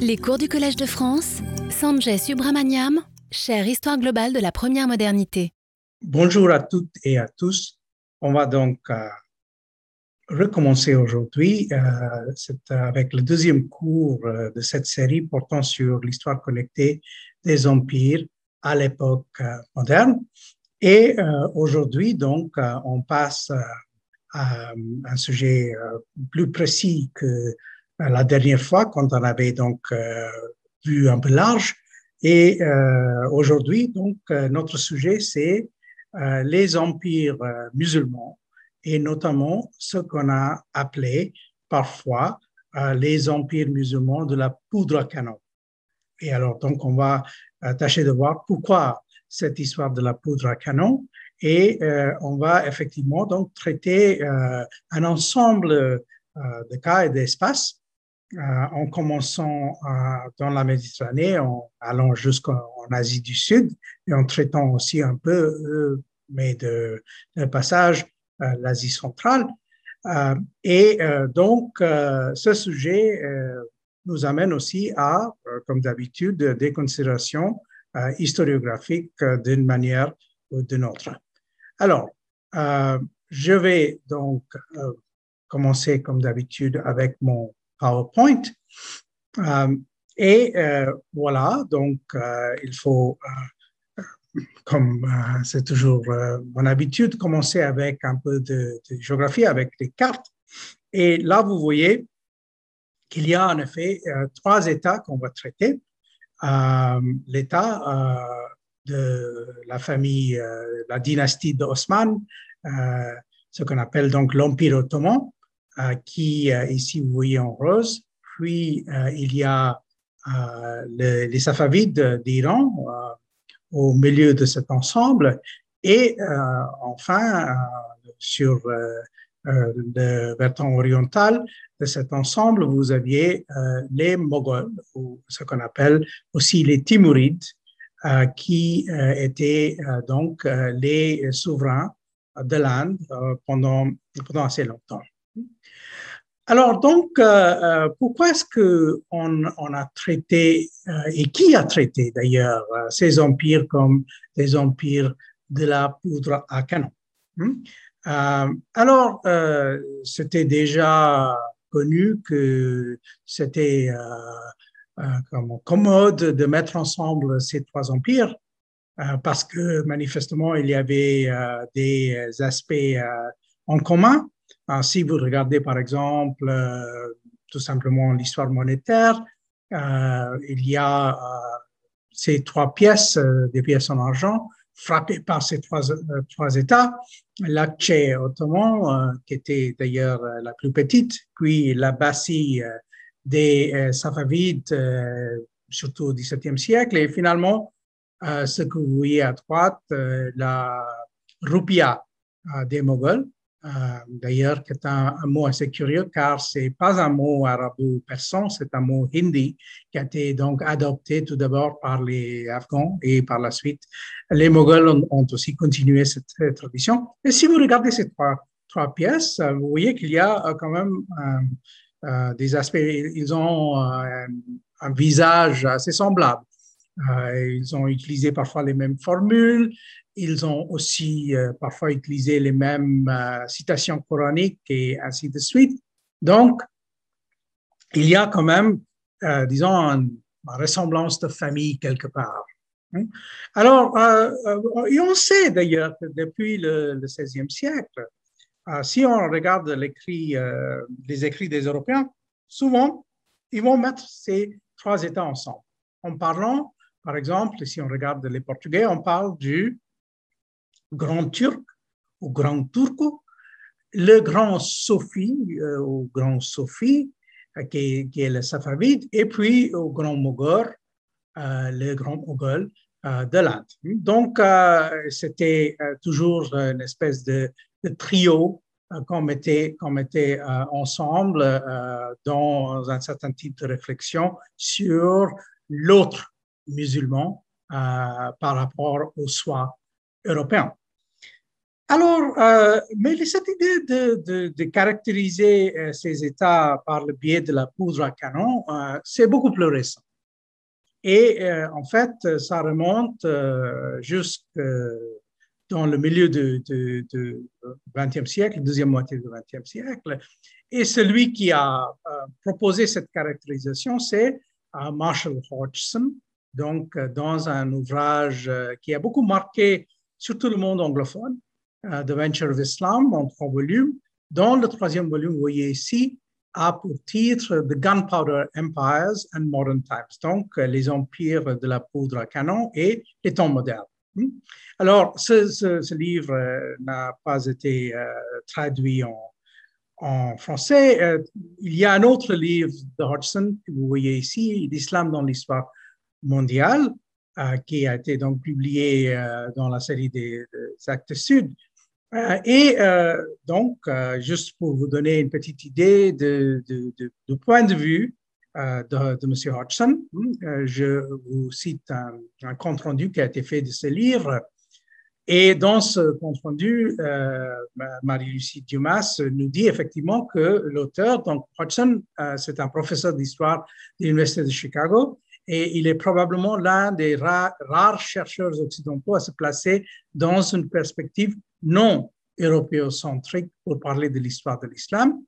Les cours du Collège de France, Sanjay Subramaniam, chère Histoire globale de la première modernité. Bonjour à toutes et à tous. On va donc euh, recommencer aujourd'hui euh, avec le deuxième cours euh, de cette série portant sur l'histoire connectée des empires à l'époque moderne. Et aujourd'hui, donc, on passe à un sujet plus précis que la dernière fois quand on avait donc euh, vu un peu large. Et euh, aujourd'hui, donc, euh, notre sujet, c'est les empires musulmans et notamment ce qu'on a appelé parfois les empires musulmans de la poudre à canon. Et alors, donc, on va tâcher de voir pourquoi cette histoire de la poudre à canon et on va effectivement donc traiter un ensemble de cas et d'espaces en commençant euh, dans la Méditerranée, en allant jusqu'en Asie du Sud et en traitant aussi un peu, euh, mais de, passage, l'Asie centrale. et donc, ce sujet nous amène aussi à, comme d'habitude, des considérations historiographiques d'une manière ou d'une autre. Alors, je vais donc commencer comme d'habitude avec mon PowerPoint. Euh, et euh, voilà, donc euh, il faut, comme c'est toujours mon habitude, commencer avec un peu de, géographie, avec les cartes. Et là, vous voyez qu'il y a en effet trois États qu'on va traiter. L'État de la famille, la dynastie d'Osman, ce qu'on appelle donc l'Empire ottoman, qui, euh, ici, vous voyez en rose. Puis, euh, il y a les Safavides d'Iran au milieu de cet ensemble. Et enfin, sur le versant oriental de cet ensemble, vous aviez les Moghols, ou ce qu'on appelle aussi les Timurides, qui étaient donc les souverains de l'Inde pendant assez longtemps. Alors donc, euh, euh, pourquoi est-ce que on, a traité euh, et qui a traité d'ailleurs ces empires comme des empires de la poudre à canon hmm? Alors, c'était déjà connu que c'était commode de mettre ensemble ces trois empires parce que manifestement il y avait des aspects en commun. Ah, si vous regardez par exemple euh, tout simplement l'histoire monétaire, euh, il y a euh, ces trois pièces, des pièces en argent, frappées par ces trois, trois États, l'Akché ottoman, qui était d'ailleurs la plus petite, puis la Bassie des Safavides, surtout au XVIIe siècle, et finalement, ce que vous voyez à droite, la Rupia des Moghols, euh, d'ailleurs, qui est un, mot assez curieux car c'est pas un mot arabo-persan, c'est un mot hindi qui a été donc adopté tout d'abord par les Afghans et par la suite les Moghols ont, aussi continué cette, tradition. Et si vous regardez ces trois, pièces, vous voyez qu'il y a euh, quand même euh, des aspects, ils ont un visage assez semblable. ils ont utilisé parfois les mêmes formules, ils ont aussi euh, parfois utilisé les mêmes euh, citations coraniques et ainsi de suite. Donc, il y a quand même, euh, disons, une, ressemblance de famille quelque part. Hein. Alors, et on sait d'ailleurs que depuis le, XVIe siècle, si on regarde l'écrit, les écrits des Européens, souvent, ils vont mettre ces trois États ensemble. En parlant, par exemple, si on regarde les Portugais, on parle du grand turc ou grand turco, le grand Sophie euh, ou grand Sophie, euh, qui, est le Safavide, et puis au grand Moghol, euh, le grand Moghol de l'Inde. Donc, c'était toujours une espèce de, trio qu'on mettait, mettait ensemble dans un certain type de réflexion sur l'autre musulman par rapport au soi européen. Alors, euh, mais cette idée de, caractériser euh, ces États par le biais de la poudre à canon, euh, c'est beaucoup plus récent. Et en fait, ça remonte jusque dans le milieu du 20e siècle, deuxième moitié du 20e siècle. Et celui qui a proposé cette caractérisation, c'est Marshall Hodgson, donc dans un ouvrage qui a beaucoup marqué surtout le monde anglophone, euh, The Venture of Islam en trois volumes. Dans le troisième volume, vous voyez ici, a pour titre The Gunpowder Empires and Modern Times, donc euh, les empires de la poudre à canon et les temps modernes. Hmm? Alors, ce, livre euh, n'a pas été traduit en, en français. il y a un autre livre de Hodgson que vous voyez ici, L'islam dans l'histoire mondiale, qui a été donc publié dans la série des, Actes Sud. Euh, et euh, donc, euh, juste pour vous donner une petite idée de, du point de vue de, de, M. Hodgson, je vous cite un, compte rendu qui a été fait de ce livre. Et dans ce compte rendu, Marie-Lucie Dumas nous dit effectivement que l'auteur, donc Hodgson, c'est un professeur d'histoire de l'Université de Chicago, et il est probablement l'un des rares chercheurs occidentaux à se placer dans une perspective non européocentrique pour parler de l'histoire de l'islam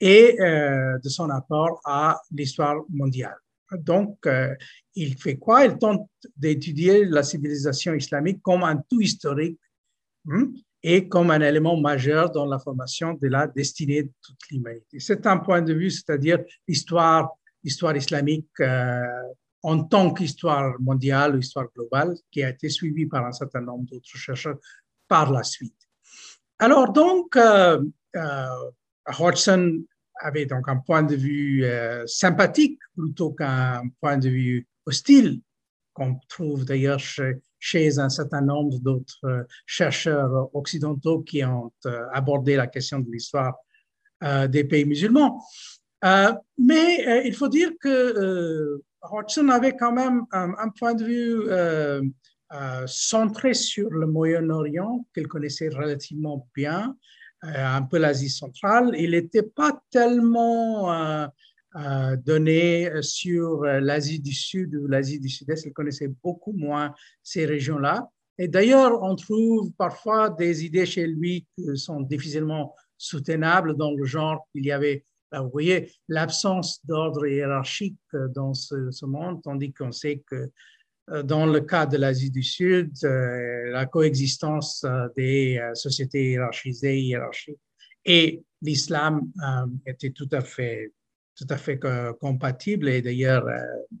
et euh, de son apport à l'histoire mondiale. Donc, euh, il fait quoi? Il tente d'étudier la civilisation islamique comme un tout historique hein, et comme un élément majeur dans la formation de la destinée de toute l'humanité. C'est un point de vue, c'est-à-dire l'histoire, l'histoire islamique euh, en tant qu'histoire mondiale ou histoire globale, qui a été suivie par un certain nombre d'autres chercheurs par la suite. Alors donc, euh, euh, Hodgson avait donc un point de vue euh, sympathique plutôt qu'un point de vue hostile, qu'on trouve d'ailleurs chez, un certain nombre d'autres chercheurs occidentaux qui ont abordé la question de l'histoire des pays musulmans. mais il faut dire que Hodgson avait quand même un point de vue euh, centré sur le Moyen-Orient, qu'il connaissait relativement bien, euh, un peu l'Asie centrale. Il n'était pas tellement euh, donné sur l'Asie du Sud ou l'Asie du Sud-Est. Il connaissait beaucoup moins ces régions-là. Et d'ailleurs, on trouve parfois des idées chez lui qui sont difficilement soutenables dans le genre qu'il y avait vous voyez l'absence d'ordre hiérarchique dans ce, monde, tandis qu'on sait que euh, dans le cas de l'Asie du Sud, euh, la coexistence euh, des sociétés hiérarchisées, hiérarchiques et l'islam était tout à fait, tout à fait compatible. Et d'ailleurs,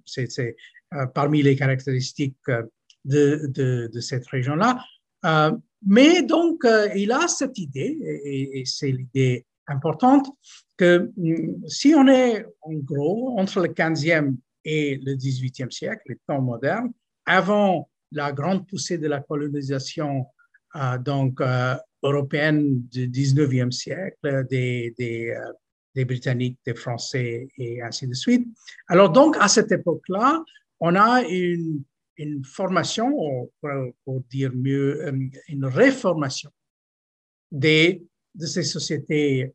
c'est parmi les caractéristiques de cette région-là. mais donc, il a cette idée, et, et c'est l'idée importante, que mm, si on est en gros entre le 15e et le 18e siècle, les temps modernes, avant la grande poussée de la colonisation euh, donc, euh, européenne du 19e siècle, des, des, euh, des, Britanniques, des Français et ainsi de suite. Alors donc, à cette époque-là, on a une, une formation, pour, pour, dire mieux, une réformation des, de ces sociétés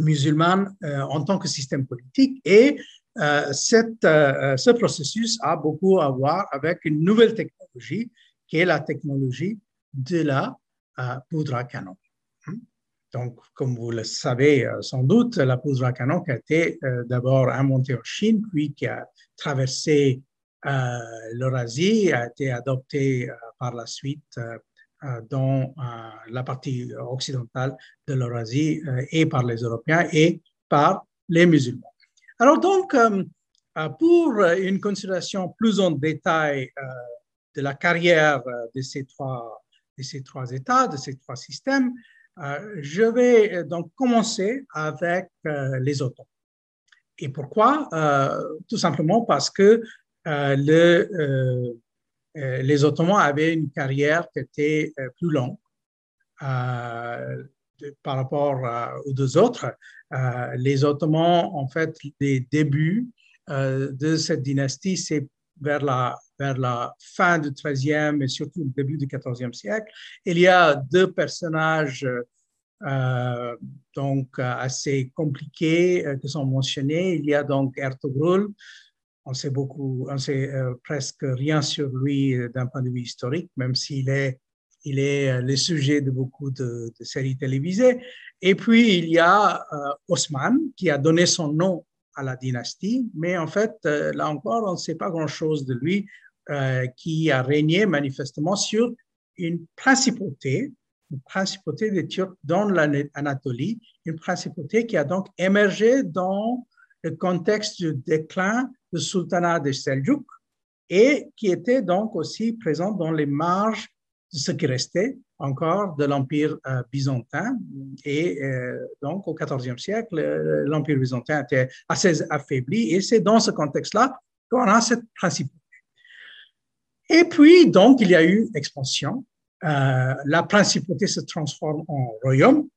musulmanes en tant que système politique et euh, cette, euh, ce processus a beaucoup à voir avec une nouvelle technologie qui est la technologie de la euh, poudre à canon. Donc, comme vous le savez sans doute, la poudre à canon qui a été d'abord inventée en Chine, puis qui a traversé l'Eurasie, a été adoptée par la suite dans la partie occidentale de l'Eurasie et par les Européens et par les musulmans. Alors donc, euh, euh, pour une considération plus en détail euh, de la carrière de ces trois, de ces trois États, de ces trois systèmes, je vais donc commencer avec les Ottomans. Et pourquoi? Tout simplement parce que le, les Ottomans avaient une carrière qui était plus longue par rapport aux deux autres. Euh, les Ottomans, en fait, les débuts euh, de cette dynastie, c'est vers la, vers la fin du XIIIe et surtout le début du XIVe siècle. Il y a deux personnages euh, donc assez compliqués qui sont mentionnés. Il y a donc Ertugrul, on sait beaucoup, on sait presque rien sur lui d'un point de vue historique, même s'il est il est le sujet de beaucoup de, séries télévisées. Et puis, il y a Osman, qui a donné son nom à la dynastie, mais en fait, euh, là encore, on ne sait pas grand-chose de lui, euh, qui a régné manifestement sur une principauté, une principauté des Turcs dans l'Anatolie, une principauté qui a donc émergé dans le contexte du déclin du sultanat de Seljuk et qui était donc aussi présente dans les marges de ce qui restait encore de l'Empire euh, byzantin. Et euh, donc, au XIVe siècle, euh, l'Empire byzantin était assez affaibli. Et c'est dans ce contexte-là qu'on a cette principauté. Et puis, donc, il y a eu expansion. la principauté se transforme en royaume.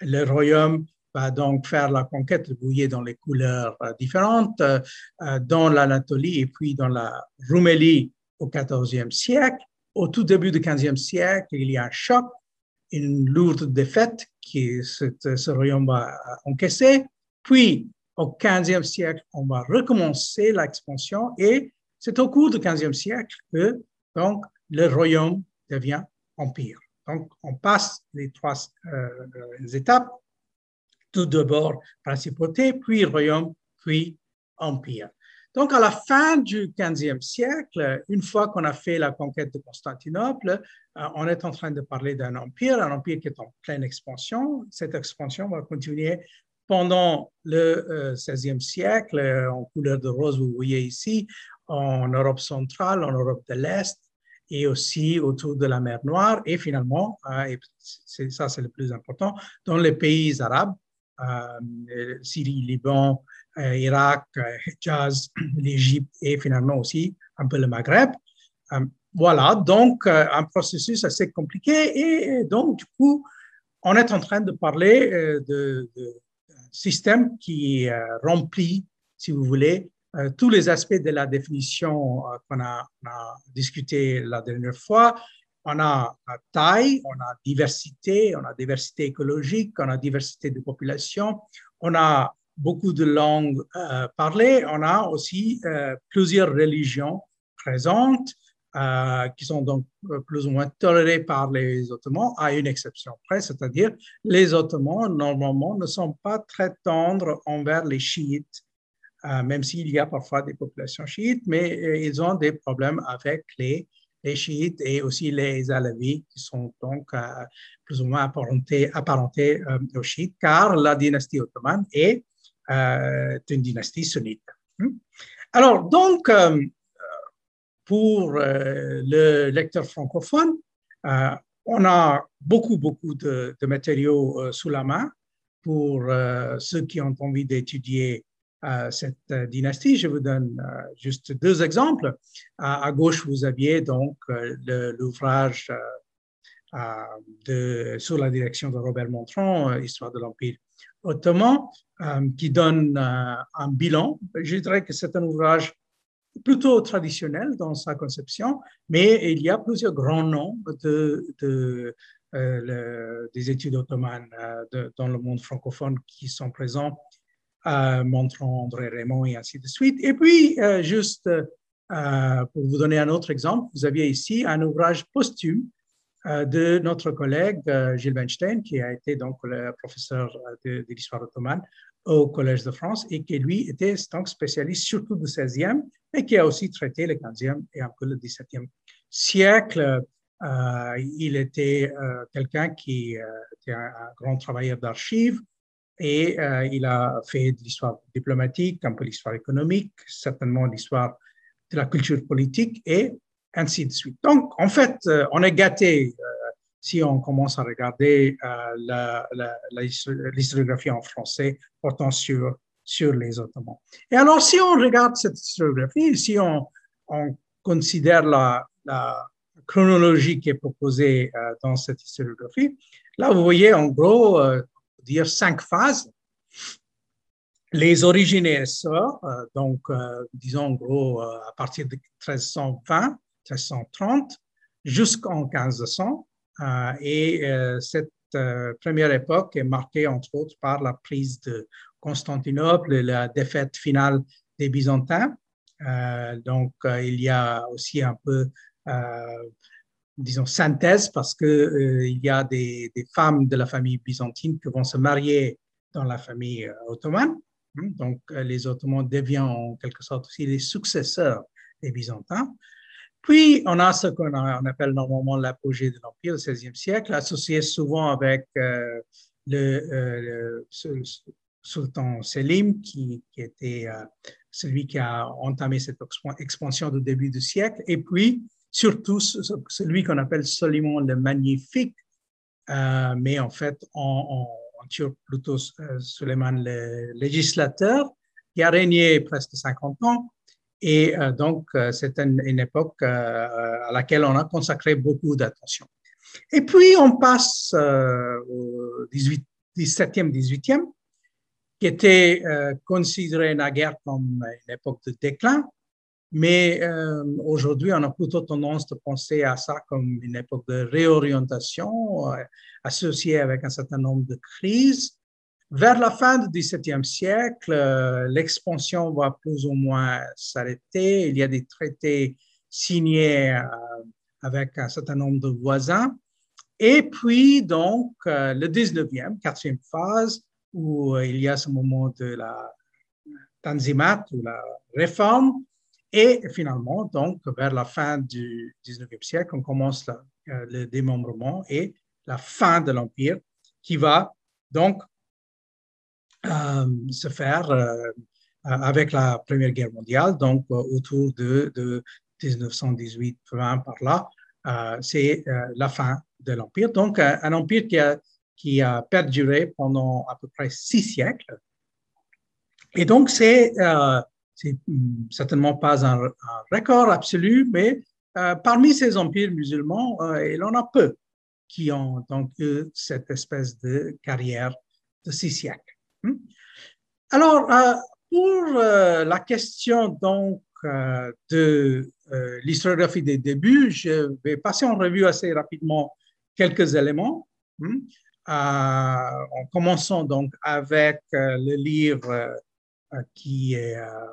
Le royaume va donc faire la conquête, vous voyez, dans les couleurs différentes, dans l'Anatolie et puis dans la Roumélie au XIVe siècle au tout début du 15e siècle, il y a un choc, une lourde défaite que ce royaume va encaisser. Puis, au 15e siècle, on va recommencer l'expansion et c'est au cours du 15e siècle que donc, le royaume devient empire. Donc, on passe les trois euh, étapes. Tout d'abord, principauté, puis royaume, puis empire. Donc, à la fin du 15e siècle, une fois qu'on a fait la conquête de Constantinople, euh, on est en train de parler d'un empire, un empire qui est en pleine expansion. Cette expansion va continuer pendant le 16e euh, siècle, euh, en couleur de rose, vous voyez ici, en Europe centrale, en Europe de l'Est, et aussi autour de la mer Noire, et finalement, et ça c'est le plus important, dans les pays arabes, Syrie, Liban, euh, Irak, Hijaz, euh, l'Égypte et finalement aussi un peu le Maghreb. Euh, voilà, donc un processus assez compliqué et donc du coup, on est en train de parler de, système qui remplit, si vous voulez, tous les aspects de la définition qu'on a, a, discuté la dernière fois. On a taille, on a diversité, on a diversité écologique, on a diversité de population, on a beaucoup de langues euh, parlées, on a aussi euh, plusieurs religions présentes euh, qui sont donc plus ou moins tolérées par les Ottomans, à une exception près, c'est-à-dire les Ottomans, normalement, ne sont pas très tendres envers les chiites, même s'il y a parfois des populations chiites, mais ils ont des problèmes avec les, les chiites et aussi les alavis, qui sont donc plus ou moins apparentés, apparentés aux chiites, car la dynastie ottomane est euh, une dynastie sunnite. Hmm? Alors, donc, euh, pour euh, le lecteur francophone, on a beaucoup, beaucoup de, matériaux sous la main pour ceux qui ont envie d'étudier cette dynastie. Je vous donne juste deux exemples. À, gauche, vous aviez donc l'ouvrage sous la direction de Robert Montron, Histoire de l'Empire ottoman, euh, qui donne euh, un bilan. Je dirais que c'est un ouvrage plutôt traditionnel dans sa conception, mais il y a plusieurs grands noms de, euh, des études ottomanes dans le monde francophone qui sont présents, montrant André Raymond et ainsi de suite. Et puis, juste pour vous donner un autre exemple, vous aviez ici un ouvrage posthume euh, de notre collègue euh, Gilles Weinstein, qui a été donc le professeur euh, de, l'histoire ottomane au Collège de France et qui, lui, était donc spécialiste surtout du 16e, mais qui a aussi traité le 15e et un peu le 17e siècle. il était quelqu'un qui était un, grand travailleur d'archives et il a fait de l'histoire diplomatique, un peu l'histoire économique, certainement l'histoire de la culture politique et ainsi de suite. Donc, en fait, euh, on est gâté euh, si on commence à regarder euh, l'historiographie en français portant sur, sur les Ottomans. Et alors, si on regarde cette historiographie, si on, on considère la, chronologie qui est proposée dans cette historiographie, là, vous voyez en gros, dire cinq phases. les origines ça, donc disons en gros à partir de 1320, 1330 jusqu'en 1500. et cette première époque est marquée entre autres par la prise de Constantinople et la défaite finale des Byzantins. donc il y a aussi un peu disons, synthèse parce qu'il euh, il y a des, femmes de la famille byzantine qui vont se marier dans la famille euh, ottomane. Hein. Donc, euh, les Ottomans deviennent en quelque sorte aussi les successeurs des Byzantins. Puis, on a ce qu'on appelle normalement l'apogée de l'Empire, du XVIe siècle, associé souvent avec le, le, sultan Selim, qui, qui était celui qui a entamé cette expansion du début du siècle. Et puis, surtout celui qu'on appelle Soliman le Magnifique, euh, mais en fait, en, turc, plutôt euh, le législateur, qui a régné presque 50 ans. Et euh, donc, c'est une, époque à laquelle on a consacré beaucoup d'attention. Et puis, on passe au 18, 17e, 18e, qui était considéré naguère comme une époque de déclin, mais euh, aujourd'hui, on a plutôt tendance de penser à ça comme une époque de réorientation euh, associée avec un certain nombre de crises. Vers la fin du XVIIe siècle, euh, l'expansion va plus ou moins s'arrêter. Il y a des traités signés avec un certain nombre de voisins. Et puis, donc, le 19e, quatrième phase, où il y a ce moment de la tanzimat ou la réforme, et finalement, donc, vers la fin du 19e siècle, on commence euh, le démembrement et la fin de l'Empire qui va donc euh, se faire euh, avec la Première Guerre mondiale, donc autour de, 1918-20 par là. c'est la fin de l'Empire. Donc, un, empire qui a, qui a perduré pendant à peu près six siècles. Et donc, c'est c'est hmm, certainement pas un, record absolu, mais euh, parmi ces empires musulmans, euh, il en a peu qui ont donc eu cette espèce de carrière de six siècles. Hmm. Alors, euh, pour la question donc de l'historiographie des débuts, je vais passer en revue assez rapidement quelques éléments. Hmm. en commençant donc avec le livre qui est euh,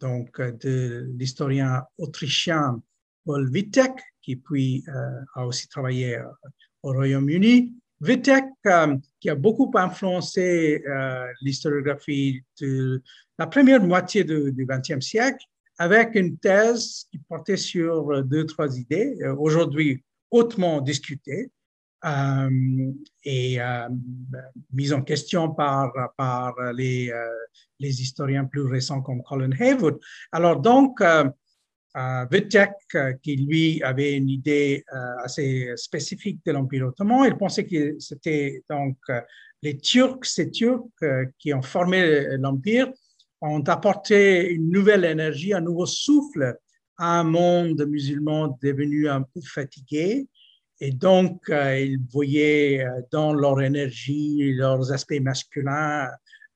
donc de l'historien autrichien Paul Wittek, qui puis euh, a aussi travaillé euh, au Royaume-Uni. Wittek, qui a beaucoup influencé l'historiographie de la première moitié du XXe siècle, avec une thèse qui portait sur deux, trois idées, aujourd'hui hautement discutées, euh, et euh, mise en question par, euh, les historiens plus récents comme Colin Haywood. Alors donc, euh, Wittek, qui lui avait une idée assez spécifique de l'Empire ottoman, il pensait que c'était donc les Turcs, ces Turcs qui ont formé l'Empire, ont apporté une nouvelle énergie, un nouveau souffle à un monde musulman devenu un peu fatigué et donc, euh, ils voyaient euh, dans leur énergie, leurs aspects masculins,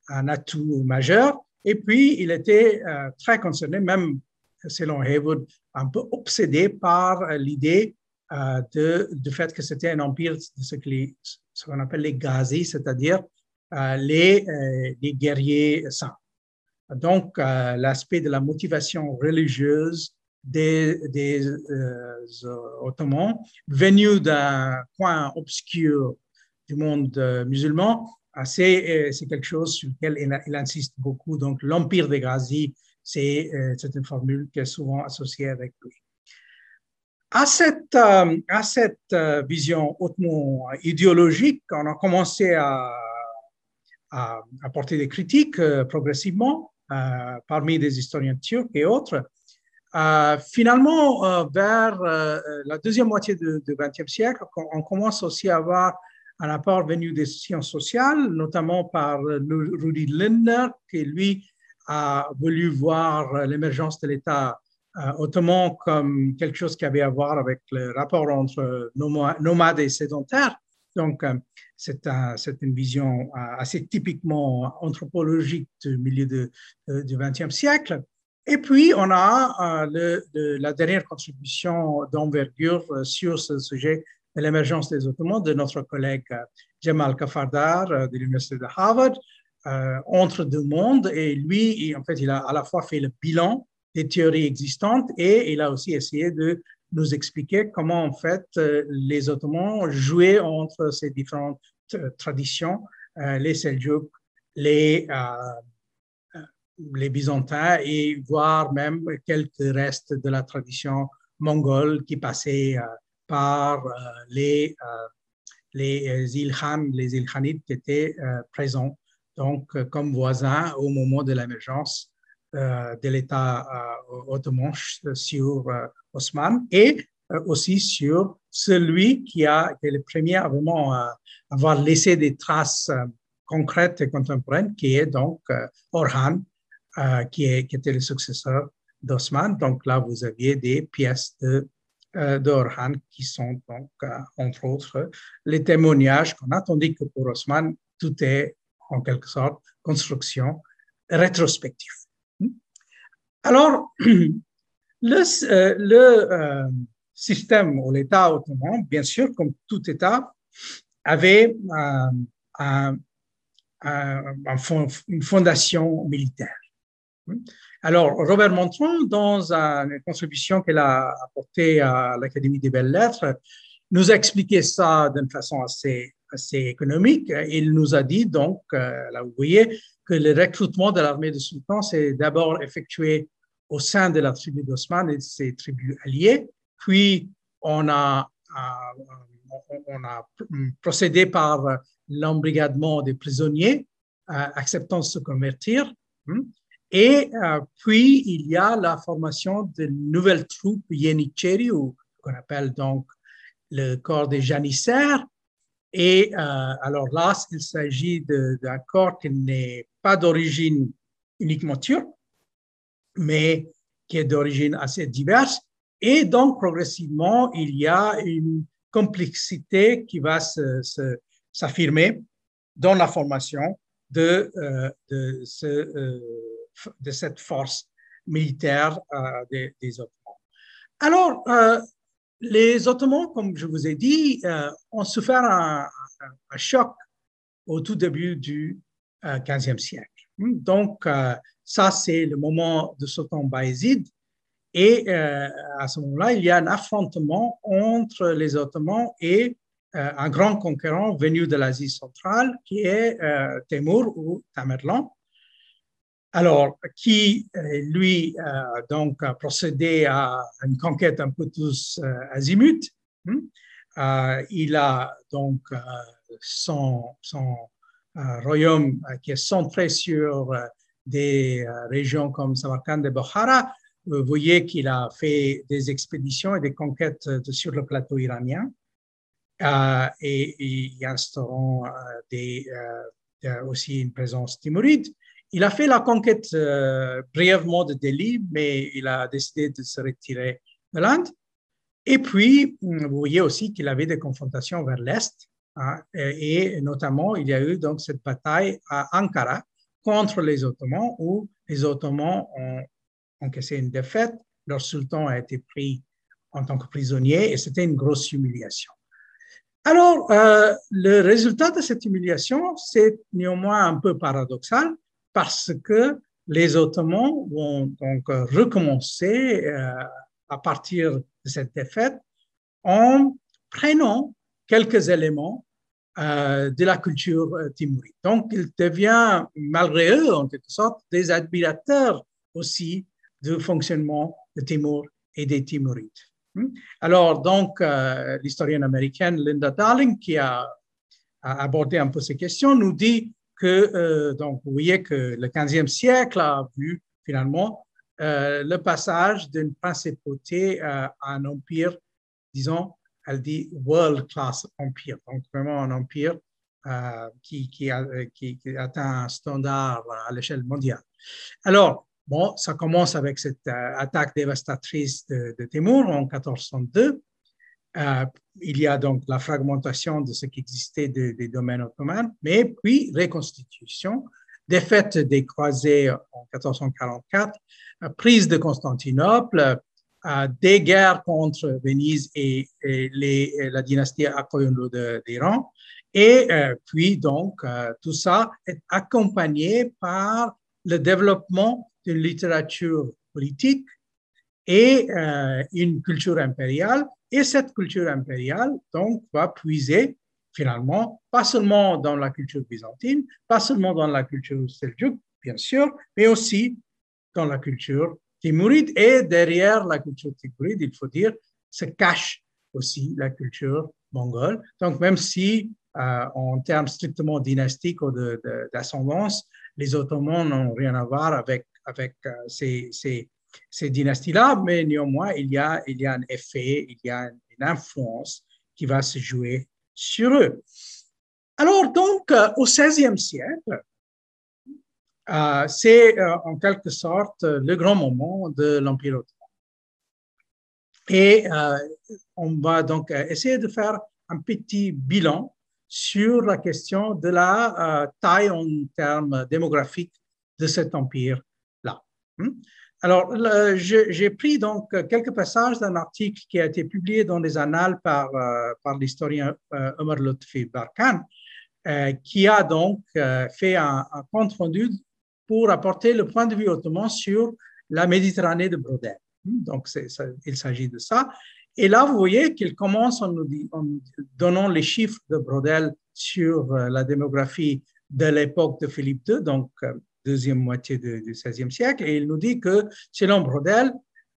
un atout majeur. Et puis, il était euh, très concerné, même selon Haywood, un peu obsédé par l'idée de, du fait que c'était un empire de ce qu'on appelle les gazis, c'est-à-dire les, les guerriers saints. Donc, l'aspect de la motivation religieuse des, euh, Ottomans venus d'un coin obscur du monde euh, musulman, euh, c'est quelque chose sur lequel il, insiste beaucoup. Donc, l'empire des Ghazis, c'est une formule qui est souvent associée avec lui. À cette, à cette vision hautement idéologique, on a commencé à, à apporter des critiques progressivement parmi des historiens turcs et autres. Euh, finalement, euh, vers euh, la deuxième moitié du XXe siècle, on commence aussi à avoir un apport venu des sciences sociales, notamment par Rudy Lindner, qui lui a voulu voir l'émergence de l'État ottoman comme quelque chose qui avait à voir avec le rapport entre nomades et sédentaires. Donc, c'est une vision assez typiquement anthropologique du milieu du XXe siècle. Et puis, on a le, la dernière contribution d'envergure sur ce sujet de l'émergence des Ottomans de notre collègue Jamal Kafardar de l'Université de Harvard, entre deux mondes. Et lui, en fait, il a à la fois fait le bilan des théories existantes et il a aussi essayé de nous expliquer comment en fait euh, les Ottomans jouaient entre ces différentes euh, traditions, euh, les Seljouks, les, les Byzantins et voire même quelques restes de la tradition mongole qui passaient par les, les Ilkhan, les Ilkhanides qui étaient présents. Donc comme voisins au moment de l'émergence euh, de l'État euh, ottoman sur euh, Osman et aussi sur celui qui, a, qui est le premier à vraiment avoir laissé des traces concrètes et contemporaines, qui est donc Orhan, qui, est, qui était le successeur d'Osman. Donc là, vous aviez des pièces de d'Orhan qui sont donc, entre autres, les témoignages qu'on a, tandis que pour Osman, tout est en quelque sorte construction rétrospective. Alors, le, euh, le euh, système ou l'État ottoman, bien sûr, comme tout État, avait euh, une fondation militaire. Alors, Robert Montron, dans une contribution qu'il a apportée à l'Académie des belles lettres, nous a expliqué ça d'une façon assez, assez économique. Il nous a dit, donc, là vous voyez, que le recrutement de l'armée de sultan s'est d'abord effectué au sein de la tribu d'Osman et de ses tribus alliées. Puis, on a, euh, procédé par l'embrigadement des prisonniers euh, acceptant de se convertir. Et euh, puis, il y a la formation de nouvelles troupes Yenicheri, qu'on appelle donc le corps des janissaires, et euh, alors là, il s'agit d'un corps qui n'est pas d'origine uniquement turque, mais qui est d'origine assez diverse. Et donc, progressivement, il y a une complexité qui va s'affirmer dans la formation de, euh, de, ce, euh, de, cette force militaire des, des, Ottomans. Alors, les Ottomans, comme je vous ai dit, euh, ont souffert un, choc au tout début du XVe euh, siècle. Donc, euh, ça, c'est le moment de Sultan Bayezid. Et à ce moment-là, il y a un affrontement entre les Ottomans et un grand conquérant venu de l'Asie centrale, qui est Temur ou Tamerlan alors qui euh, lui euh, donc a procédé à une conquête un peu tous euh, azimut. Hein. il a donc son, son royaume qui est centré sur des régions comme Samarkand et Bokhara. Vous voyez qu'il a fait des expéditions et des conquêtes sur le plateau iranien et, il instaurant des, aussi une présence timoride. Il a fait la conquête euh, brièvement de Delhi, mais il a décidé de se retirer de l'Inde. Et puis, vous voyez aussi qu'il avait des confrontations vers l'Est, hein, et, notamment, il y a eu donc cette bataille à Ankara contre les Ottomans, où les Ottomans ont encaissé une défaite, leur sultan a été pris en tant que prisonnier, et c'était une grosse humiliation. Alors, euh, le résultat de cette humiliation, c'est néanmoins un peu paradoxal, parce que les Ottomans vont donc recommencer euh, à partir de cette défaite en prenant quelques éléments euh, de la culture euh, timouride. Donc, il devient, malgré eux, en quelque sorte, des admirateurs aussi du fonctionnement de Timur et des Timurides. Hmm? Alors, donc, l'historienne américaine Linda Darling, qui a, abordé un peu ces questions, nous dit euh, donc, vous voyez que le 15e siècle a vu finalement euh, le passage d'une principauté à un empire, disons, elle dit world class empire, donc vraiment un empire euh, qui, atteint un standard à l'échelle mondiale. Alors, bon, ça commence avec cette attaque dévastatrice de, de Timur en 1402. Il y a donc la fragmentation de ce qui existait des domaines ottomans, mais puis reconstitution, défaite des croisés en 1444, prise de Constantinople, des guerres contre Venise et, la dynastie Akoyunlu d'Iran. Et euh, puis, donc, euh, tout ça est accompagné par le développement d'une littérature politique et euh, une culture impériale. Et cette culture impériale, donc, va puiser finalement, pas seulement dans la culture byzantine, pas seulement dans la culture seljuk, bien sûr, mais aussi dans la culture timouride. Et derrière la culture timouride, il faut dire, se cache aussi la culture mongole. Donc, même si euh, en termes strictement dynastiques ou d'ascendance, les Ottomans n'ont rien à voir avec, avec euh, ces, ces, ces dynasties-là, mais néanmoins, il y, a, il y a un effet, il y a une influence qui va se jouer sur eux. Alors, donc, euh, au XVIe siècle, c'est en quelque sorte le grand moment de l'Empire ottoman. Et on va donc essayer de faire un petit bilan sur la question de la euh, taille en termes démographiques de cet empire-là. Alors, j'ai pris donc quelques passages d'un article qui a été publié dans les annales par, euh, par l'historien euh, Omar Lutfi Barkan, qui a donc fait un, compte rendu pour apporter le point de vue ottoman sur la Méditerranée de Brodel. Hmm? Donc, il s'agit de ça. Et là, vous voyez qu'il commence en nous, donnant les chiffres de Brodel sur euh, la démographie de l'époque de Philippe II, donc euh, deuxième moitié du XVIe siècle, et il nous dit que selon Brodel,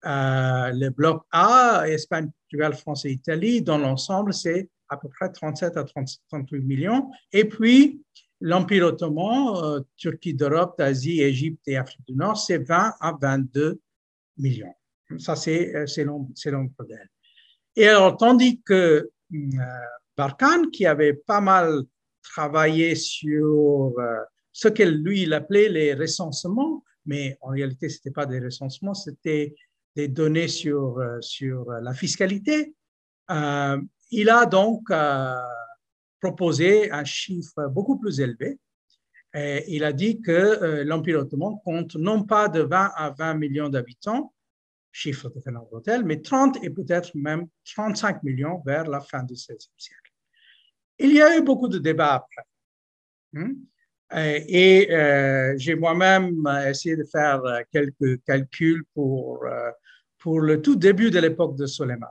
euh, le bloc A, Espagne, Portugal, France et Italie, dans l'ensemble, c'est à peu près 37 à 38 millions. Et puis, l'Empire ottoman, Turquie d'Europe, d'Asie, Égypte et Afrique du Nord, c'est 20 à 22 millions. Ça, c'est selon, selon Brodel. Et alors, tandis que euh, Barkhane, qui avait pas mal travaillé sur euh, ce que lui, appelait les recensements, mais en réalité, ce n'était pas des recensements, c'était des données sur, euh, sur la fiscalité. il a donc proposé un chiffre beaucoup plus élevé. Il a dit que l'Empire ottoman compte non pas de 20 à 20 millions d'habitants, chiffre de Fernand Hôtel, mais 30 et peut-être même 35 millions vers la fin du XVIe siècle. Il y a eu beaucoup de débats après. Hmm? Et euh, j'ai moi-même essayé de faire euh, quelques calculs pour, euh, pour le tout début de l'époque de Soleiman.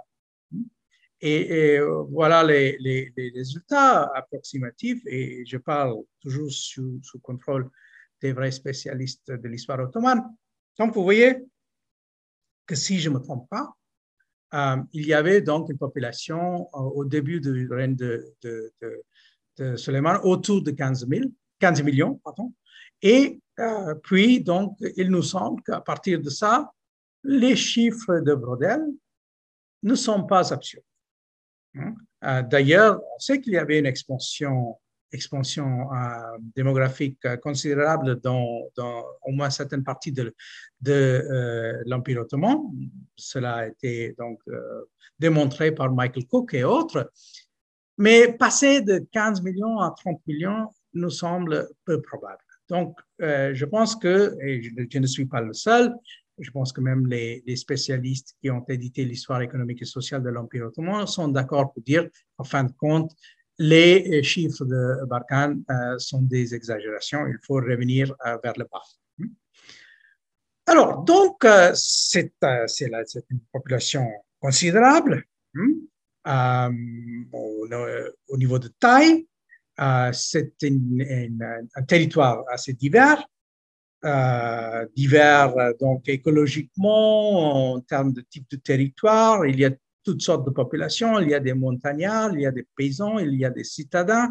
Et, voilà les, résultats approximatifs, et je parle toujours sous, sous contrôle des vrais spécialistes de l'histoire ottomane. Donc, vous voyez, que si je ne me trompe pas, euh, il y avait donc une population euh, au début du règne de, de, de, Suleiman autour de 15, 000, 15 millions. Pardon, et euh, puis, donc, il nous semble qu'à partir de ça, les chiffres de Brodel ne sont pas absurdes. Hein. D'ailleurs, on sait qu'il y avait une expansion euh, démographique euh, considérable dans, au moins certaines parties de, de euh, l'Empire ottoman. Cela a été donc démontré par Michael Cook et autres. Mais passer de 15 millions à 30 millions nous semble peu probable. Donc, je pense que, et je, ne suis pas le seul, je pense que même les, spécialistes qui ont édité l'histoire économique et sociale de l'Empire ottoman sont d'accord pour dire, en fin de compte, les chiffres de Barkhane euh, sont des exagérations. Il faut revenir euh, vers le bas. Alors, donc, euh, c'est une population considérable au, niveau de taille. C'est un territoire assez divers. divers donc écologiquement en termes de type de territoire. Il y a toutes sortes de populations. Il y a des montagnards, il y a des paysans, il y a des citadins.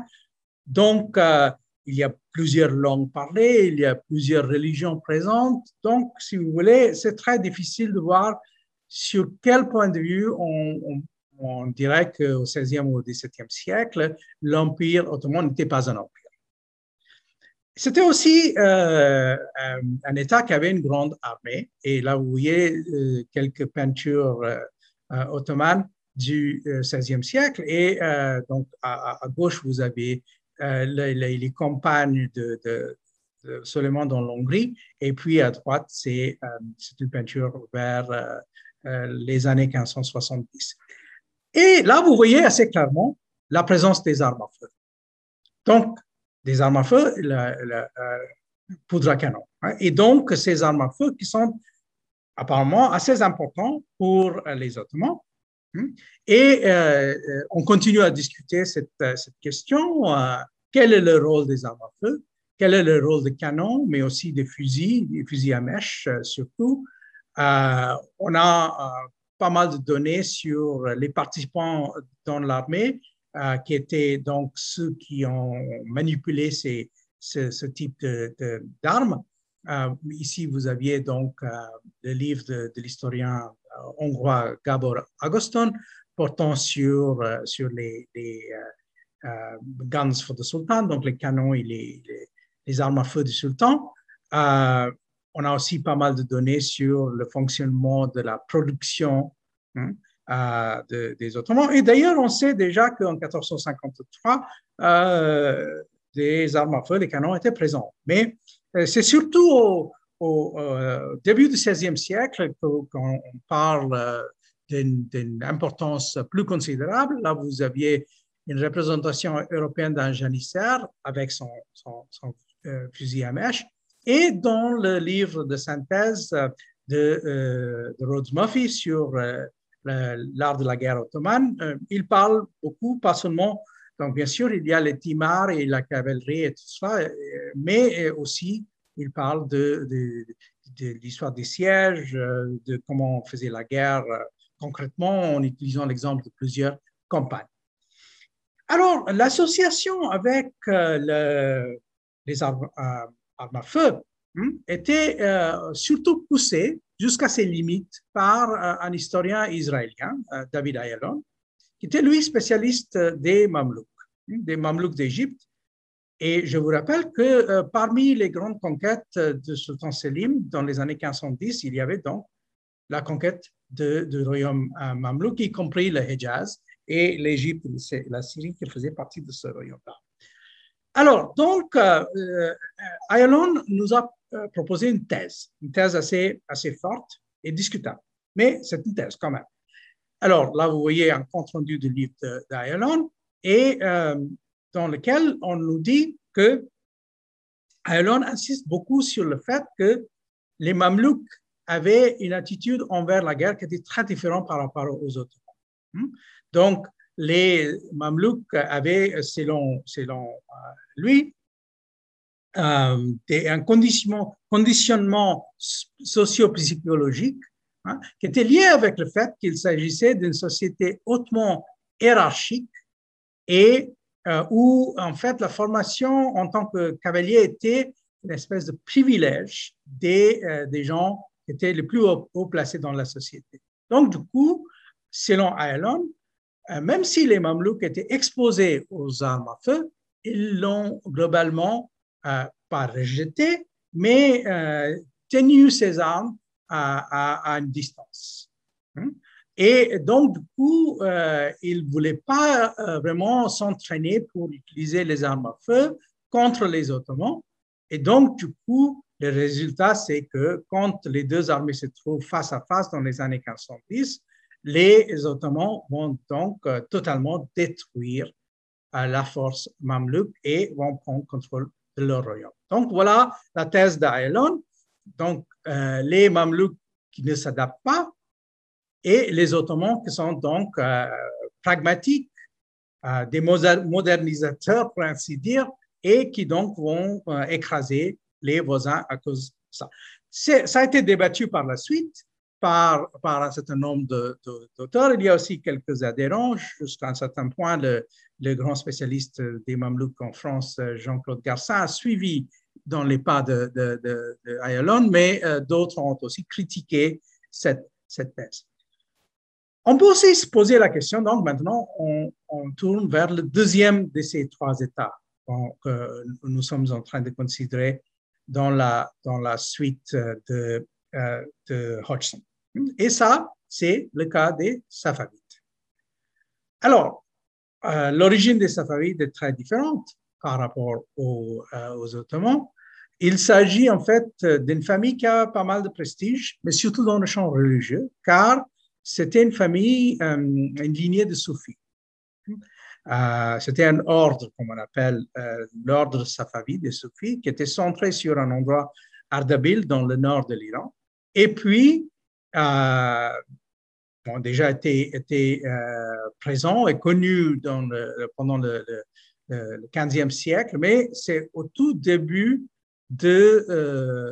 Donc, euh, il y a plusieurs langues parlées, il y a plusieurs religions présentes. Donc, si vous voulez, c'est très difficile de voir sur quel point de vue on, on, dirait qu'au XVIe ou au XVIIe siècle, l'Empire ottoman n'était pas un empire. C'était aussi euh, un État qui avait une grande armée. Et là, vous voyez euh, quelques peintures euh, ottomane du XVIe siècle. Et donc, à, gauche, vous avez les, campagnes de, de, de dans l'Hongrie. Et puis, à droite, c'est une peinture vers les années 1570. Et là, vous voyez assez clairement la présence des armes à feu. Donc, des armes à feu, la, poudre à canon. Hein. Et donc, ces armes à feu qui sont apparemment assez importantes pour les Ottomans. Hein. Et euh, on continue à discuter cette, cette question. Euh, quel est le rôle des armes à feu? Quel est le rôle des canons, mais aussi des fusils, des fusils à mèche euh, surtout? on a pas mal de données sur les participants dans l'armée, qui étaient donc ceux qui ont manipulé ces, ce, type d'armes. Euh, ici, vous aviez donc euh, le livre de, l'historien euh, hongrois Gabor Agoston portant sur, sur les, guns for the sultan, donc les canons et les, les, armes à feu du sultan. On a aussi pas mal de données sur le fonctionnement de la production hein, des Ottomans. Et d'ailleurs, on sait déjà qu'en 1453, des armes à feu, les canons étaient présents. Mais euh, c'est surtout au, euh, début du XVIe siècle qu'on parle euh, d'une importance plus considérable. Là, vous aviez une représentation européenne d'un janissaire avec son, fusil à mèche. Et dans le livre de synthèse de, de Rhodes Murphy sur l'art de la guerre ottomane, il parle beaucoup, pas seulement donc, bien sûr, il y a les timars et la cavalerie et tout ça, euh, mais euh, aussi, il parle de, l'histoire des sièges, euh, de comment on faisait la guerre concrètement en utilisant l'exemple de plusieurs campagnes. Alors, l'association avec les armes, à feu hein, était surtout poussée jusqu'à ses limites par un historien israélien, David Ayalon, qui était lui spécialiste des Mamelouks, des Mamelouks d'Égypte. Et je vous rappelle que euh, parmi les grandes conquêtes de Sultan Selim dans les années 1510, il y avait donc la conquête du royaume euh, Mamelouk, y compris le Hejaz et l'Égypte, la Syrie qui faisait partie de ce royaume-là. Alors, donc, euh, Ayalon nous a proposé une thèse, une thèse assez, assez forte et discutable, mais c'est une thèse quand même. Alors là, vous voyez un compte-rendu du livre d'Ayalon et euh, dans lequel on nous dit que Ayalon insiste beaucoup sur le fait que les Mamelouks avaient une attitude envers la guerre qui était très différente par rapport aux autres. Hmm? Donc, les Mamelouks avaient, selon, euh, lui, euh, un conditionnement, socio-psychologique Hein, qui était lié avec le fait qu'il s'agissait d'une société hautement hiérarchique et euh, où, en fait, la formation en tant que cavalier était une espèce de privilège des, des gens qui étaient les plus haut, placés dans la société. Donc, du coup, selon Ayalon, même si les Mamelouks étaient exposés aux armes à feu, ils l'ont globalement pas rejeté, mais tenu ces armes à, une distance. Hein. Et donc, du coup, euh, il ne voulait pas euh, vraiment s'entraîner pour utiliser les armes à feu contre les Ottomans. Et donc, du coup, le résultat, c'est que quand les deux armées se trouvent face à face dans les années 1510, les Ottomans vont donc euh, totalement détruire la force mamelouk et vont prendre contrôle de leur royaume. Donc, voilà la thèse d'Aelon donc euh, les Mamelouks qui ne s'adaptent pas et les Ottomans qui sont donc euh, pragmatiques, euh, des modernisateurs pour ainsi dire, et qui donc vont écraser les voisins à cause de ça. Ça a été débattu par la suite par, par un certain nombre d'auteurs. Il y a aussi quelques adhérents. Jusqu'à un certain point, le, grand spécialiste des Mamelouks en France, Jean-Claude Garcin, a suivi dans les pas de, de, mais euh, d'autres ont aussi critiqué cette, thèse. On peut aussi se poser la question, donc maintenant, on, tourne vers le deuxième de ces trois états que nous sommes en train de considérer dans la, suite euh, de Hodgson. Et ça, c'est le cas des Safavides. Alors, l'origine des Safavides est très différente par rapport aux, aux Ottomans. Il s'agit en fait d'une famille qui a pas mal de prestige, mais surtout dans le champ religieux, car c'était une famille, euh, une lignée de soufis. Euh, c'était un ordre, comme on appelle euh, l'ordre safavi des soufis, qui était centré sur un endroit Ardabil dans le nord de l'Iran. Et puis, ont déjà été, été présent et connu dans pendant le, le, le 15e siècle, mais c'est au tout début du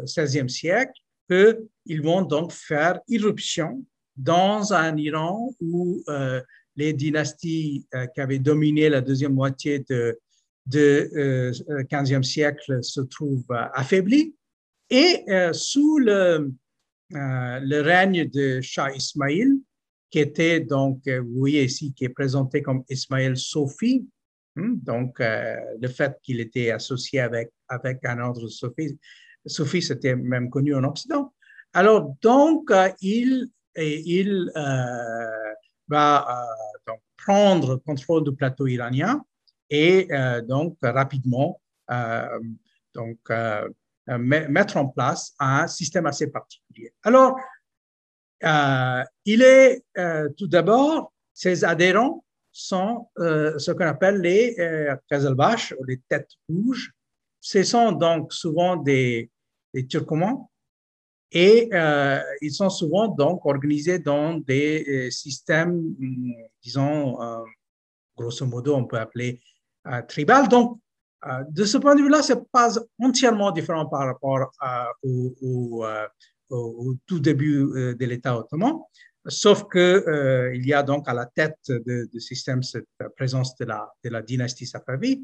XVIe siècle qu'ils vont donc faire irruption dans un Iran où euh, les dynasties euh, qui avaient dominé la deuxième moitié du de, 15e euh, siècle se trouvent affaiblies. Et sous le, le règne de Shah Ismail, qui était donc, vous voyez ici, qui est présenté comme Ismail Sofi, Hmm? Donc, euh, le fait qu'il était associé avec, avec un ordre soufis, soufis c'était même connu en Occident. Alors, donc, euh, il, il euh, va donc, prendre contrôle du plateau iranien et donc rapidement donc, mettre en place un système assez particulier. Alors, il est tout d'abord, ses adhérents sont euh, ce qu'on appelle les euh, ou les têtes rouges. Ce sont donc souvent des, des turcomans et euh, ils sont souvent donc organisés dans des euh, systèmes, mm, disons, grosso modo, on peut appeler tribal. Donc, de ce point de vue-là, c'est pas entièrement différent par rapport au, au, tout début de l'État ottoman sauf euh, il y a donc à la tête du système cette présence de la, dynastie Safavid.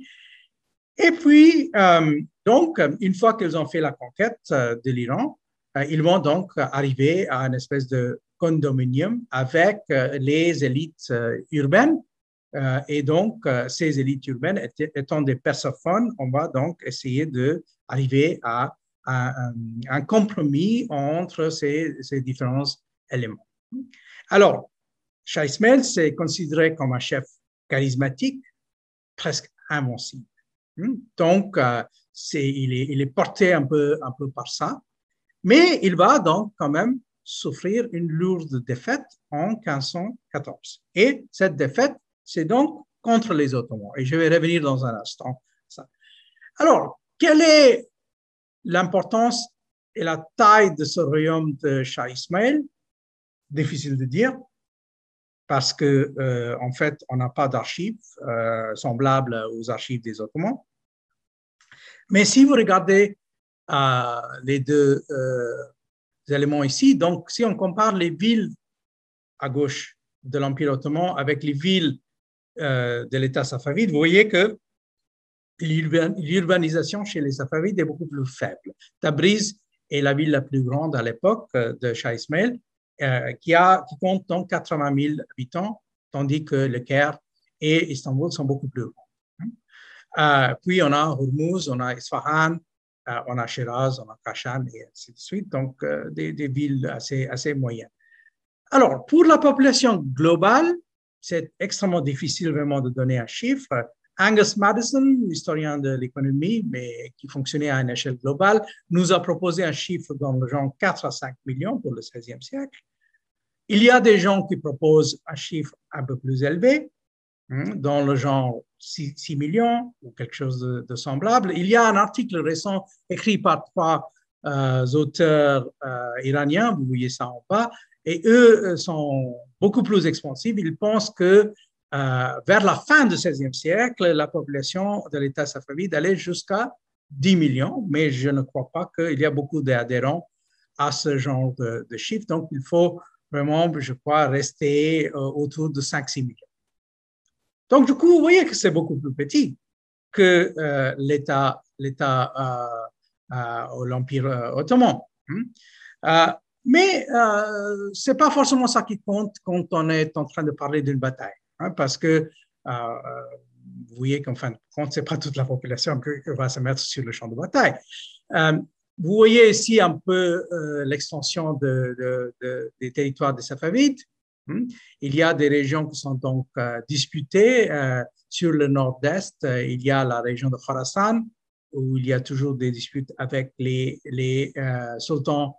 Et puis, euh, donc, une fois qu'ils ont fait la conquête euh, de l'Iran, ils vont donc arriver à une espèce de condominium avec les élites urbaines. Et donc, ces élites urbaines étant des persophones, on va donc essayer d'arriver à, à, un compromis entre ces, ces différents éléments. Alors, Shah c'est considéré comme un chef charismatique, presque invincible. Hmm? Donc, euh, il, est, il, est, porté un peu, un peu par ça, mais il va donc quand même souffrir une lourde défaite en 1514. Et cette défaite, c'est donc contre les Ottomans. Et je vais revenir dans un instant. Alors, quelle est l'importance et la taille de ce royaume de Shah Ismail? Difficile de dire parce que euh, en fait, on n'a pas d'archives euh, semblables aux archives des Ottomans. Mais si vous regardez euh, les deux éléments ici, donc si on compare les villes à gauche de l'Empire ottoman avec les villes de l'État safavide, vous voyez que l'urbanisation chez les Safavides est beaucoup plus faible. Tabriz est la ville la plus grande à l'époque de Shah Ismail, euh, qui, a, qui compte donc 80 000 habitants, tandis que le Caire et Istanbul sont beaucoup plus grands. Euh, puis on a Hormuz, on a Isfahan, euh, on a Shiraz, on a Kashan et ainsi de suite, donc des, des, villes assez, assez moyennes. Alors, pour la population globale, c'est extrêmement difficile vraiment de donner un chiffre. Angus Madison, historien de l'économie, mais qui fonctionnait à une échelle globale, nous a proposé un chiffre dans le genre 4 à 5 millions pour le 16e siècle. Il y a des gens qui proposent un chiffre un peu plus élevé, hein, dans le genre 6, millions ou quelque chose de, semblable. Il y a un article récent écrit par trois euh, auteurs euh, iraniens, vous voyez ça en bas, et eux euh, sont beaucoup plus expansifs. Ils pensent que euh, vers la fin du XVIe siècle, la population de l'État safavide allait jusqu'à 10 millions, mais je ne crois pas qu'il y a beaucoup d'adhérents à ce genre de, de chiffres. Donc, il faut vraiment, je crois, rester euh, autour de 5-6 millions. Donc, du coup, vous voyez que c'est beaucoup plus petit que l'État, l'État l'Empire ottoman. Hein. Mais ce n'est pas forcément ça qui compte quand on est en train de parler d'une bataille. Hein, parce que euh, euh, vous voyez qu'en fin de compte, ce n'est pas toute la population qui va se mettre sur le champ de bataille. Euh, vous voyez ici un peu l'extension de, des territoires des Safavides. Hmm? Il y a des régions qui sont donc disputées. sur le nord-est, il y a la région de Khorasan, où il y a toujours des disputes avec les sultans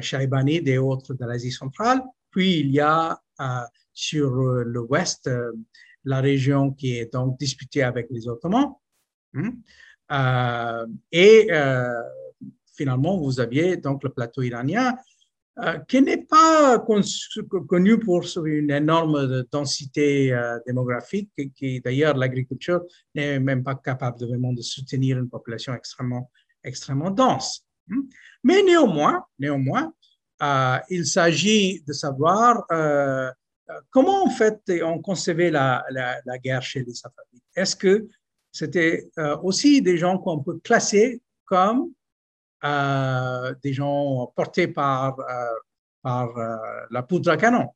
Shaibanides et autres de l'Asie centrale. Puis il y a sur le ouest la région qui est donc disputée avec les Ottomans. Hmm? Euh, et euh, finalement, vous aviez donc le plateau iranien euh, qui n'est pas connu pour une énorme densité démographique, qui d'ailleurs l'agriculture n'est même pas capable de vraiment de soutenir une population extrêmement, extrêmement dense. Hmm? Mais néanmoins, néanmoins il s'agit de savoir comment en fait on concevait la, la, guerre chez les Safavides. Est-ce que c'était euh, aussi des gens qu'on peut classer comme euh, des gens portés par, euh, par la poudre à canon?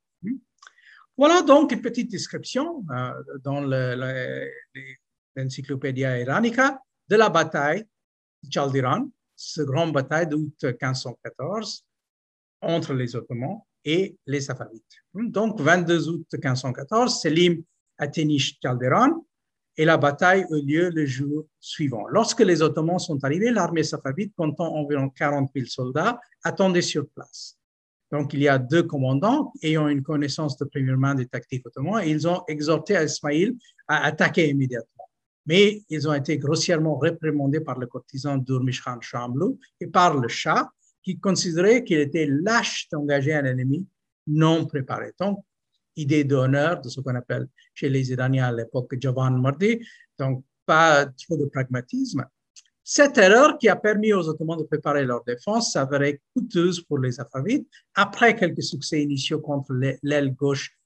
Voilà donc une petite description dans l'encyclopédie iranica de la bataille de Chaldiran, cette grande bataille d'août 1514 entre les Ottomans et les Safavides. Donc, 22 août 1514, Selim atteignit Chaldiran et la bataille eut lieu le jour suivant. Lorsque les Ottomans sont arrivés, l'armée safavide, comptant environ 40 000 soldats, attendait sur place. Donc, il y a deux commandants ayant une connaissance de première main des tactiques ottomans et ils ont exhorté à Ismaïl à attaquer immédiatement. Mais ils ont été grossièrement réprimandés par le courtisan Durmish Khan et par le Shah qui considérait qu'il était lâche d'engager un ennemi non préparé. Donc, idée d'honneur, de ce qu'on appelle chez les Iraniens à l'époque Javan Mardi, donc pas trop de pragmatisme. Cette erreur qui a permis aux Ottomans de préparer leur défense s'avérait coûteuse pour les Safavides. Après quelques succès initiaux contre l'aile gauche